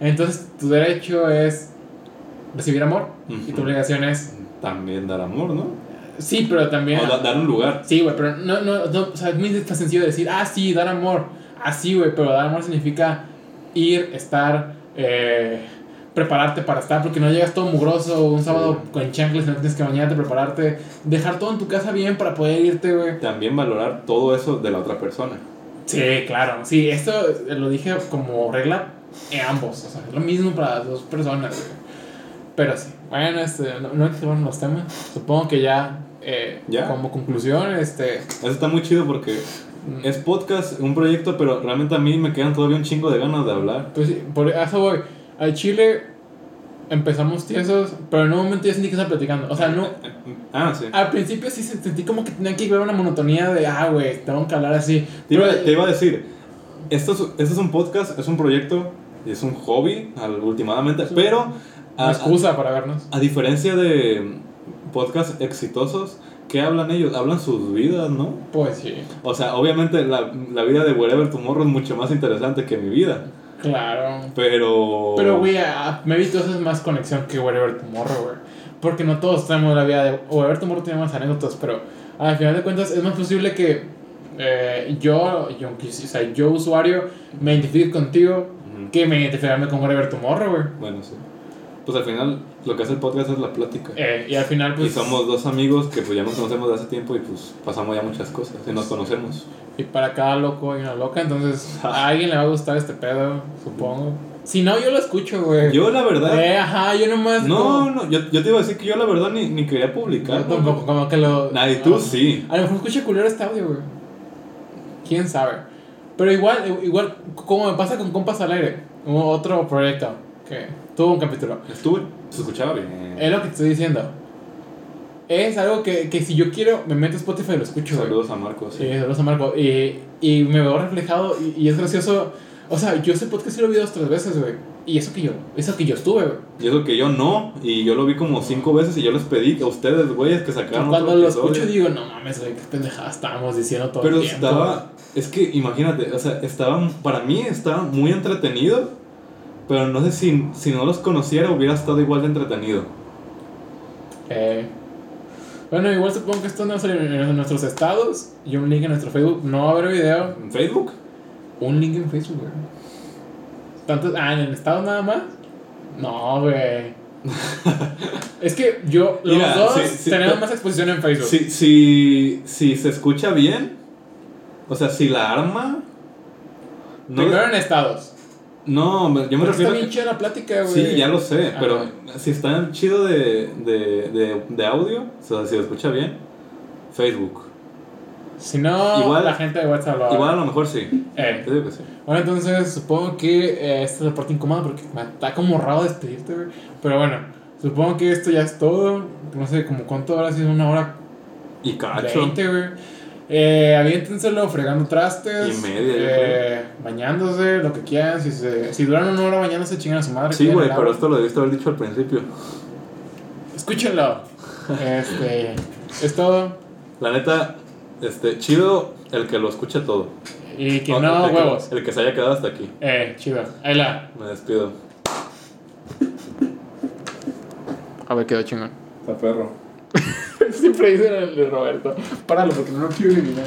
Entonces, tu derecho es recibir amor y tu obligación es. También dar amor, ¿no? Sí, pero también. O da- dar un lugar. Sí, güey, pero no, no, no, o sea, es tan sencillo decir, ah, sí, dar amor. Así, güey, pero dar amor significa ir, estar, eh, prepararte para estar, porque no llegas todo mugroso un sábado con chanclas, no tienes que bañarte, prepararte, dejar todo en tu casa bien para poder irte, güey. También valorar todo eso de la otra persona. Sí, claro, sí, esto lo dije como regla en ambos, o sea, es lo mismo para las dos personas, güey. Pero sí, bueno, este, no, no los temas, supongo que ya, eh, Ya. como conclusión, este... Eso está muy chido porque mm, es podcast, un proyecto, pero realmente a mí me quedan todavía un chingo de ganas de hablar. Pues sí, por eso voy. Al Chile empezamos tiesos, pero en un momento ya sentí que estaba platicando. O sea, no. Ah, sí. Al principio sí se- sentí como que tenía que ver una monotonía de, ah, güey, tengo que hablar así. Te iba, Pero- te iba a decir, esto es, esto es un podcast, es un proyecto, es un hobby, últimamente, Sí. pero Una excusa para vernos. a diferencia de podcasts exitosos, ¿qué hablan ellos? Hablan sus vidas, ¿no? Pues sí, O sea, obviamente la, la vida de Wherever Tomorrow es mucho más interesante que mi vida, claro. pero... Pero, güey, maybe tú haces más conexión que Wherever Tomorrow, güey. Porque no todos tenemos la vida de. Wherever Tomorrow tiene más anécdotas, pero al final de cuentas es más posible que eh, yo, yo, o sea, yo, usuario, me identifique contigo que me identificarme con Wherever Tomorrow, güey. Bueno, sí. Pues al final lo que hace el podcast es la plática. Eh, y al final, pues. y somos dos amigos que pues ya nos conocemos de hace tiempo y pues pasamos ya muchas cosas y nos conocemos. Y para cada loco hay una loca, entonces (laughs) a alguien le va a gustar este pedo, supongo. Si no, yo lo escucho, güey. Yo la verdad... Eh, ajá, yo nomás. No, como- no, yo, yo te iba a decir que yo la verdad ni, ni quería publicar. Tampoco, como que lo. Nadie, tú ah, sí. A lo mejor escucha culero este audio, güey. Quién sabe. Pero igual, igual, como me pasa con Compas al Aire, otro proyecto que tuvo un capítulo. Estuve, se escuchaba bien. Es lo que te estoy diciendo. Es algo que, que si yo quiero, me meto a Spotify y lo escucho, güey. Saludos a Marcos. Sí, saludos a Marco. Y, y me veo reflejado y, y es gracioso. O sea, yo ese podcast sí lo vi dos tres veces, güey. Y eso que yo, eso que yo estuve, güey. Y eso que yo no, y yo lo vi como cinco veces y yo les pedí a ustedes, güeyes, que sacaran Cuando otro lo episodio. escucho digo, no mames, güey, qué pendejada estábamos diciendo todo Pero el tiempo. estaba, es que imagínate, o sea, estaba, para mí estaba muy entretenido, pero no sé si, si no los conociera hubiera estado igual de entretenido. Eh, bueno, igual supongo que esto no sale en, nuestros estados y un link en nuestro Facebook. No va a haber video. ¿En Facebook? Un link en Facebook, güey. ¿Tantos? Ah, ¿en el estado nada más? No, güey. (laughs) es que yo, los Mira, dos sí, sí, tenemos más exposición en Facebook. Si, si, si se escucha bien, o sea, si la arma... No, Primero en estados. No yo me Pero refiero... está bien chida la plática, güey. Sí, ya lo sé, pero si está chido de, de, de, de audio, o sea, si lo escucha bien, Facebook. Si no, Igual- la gente de WhatsApp lo Igual a lo mejor sí. Eh, Yo digo que sí. Bueno, entonces supongo que eh, esta es la parte incómoda porque me está como raro despedirte, güey. Pero bueno, supongo que esto ya es todo. No sé, como cuánto habrá sido una hora Y cacho. 20, güey. Eh, aviéntenselo fregando trastes. Y media, eh, bañándose, lo que quieran. Si, se, si duran una hora bañándose, chingan a su madre. Sí, güey, pero esto lo debiste haber dicho al principio. Escúchenlo. este, es todo. La neta, este, chido el que lo escuche todo. Y que No, no, el que- huevos. El que se haya quedado hasta aquí. Eh, chido. Ahí la. Me despido. A ver, quedó chingón. Está perro. (laughs) (laughs) Siempre dicen el de Roberto. Páralo porque no lo quiero eliminar.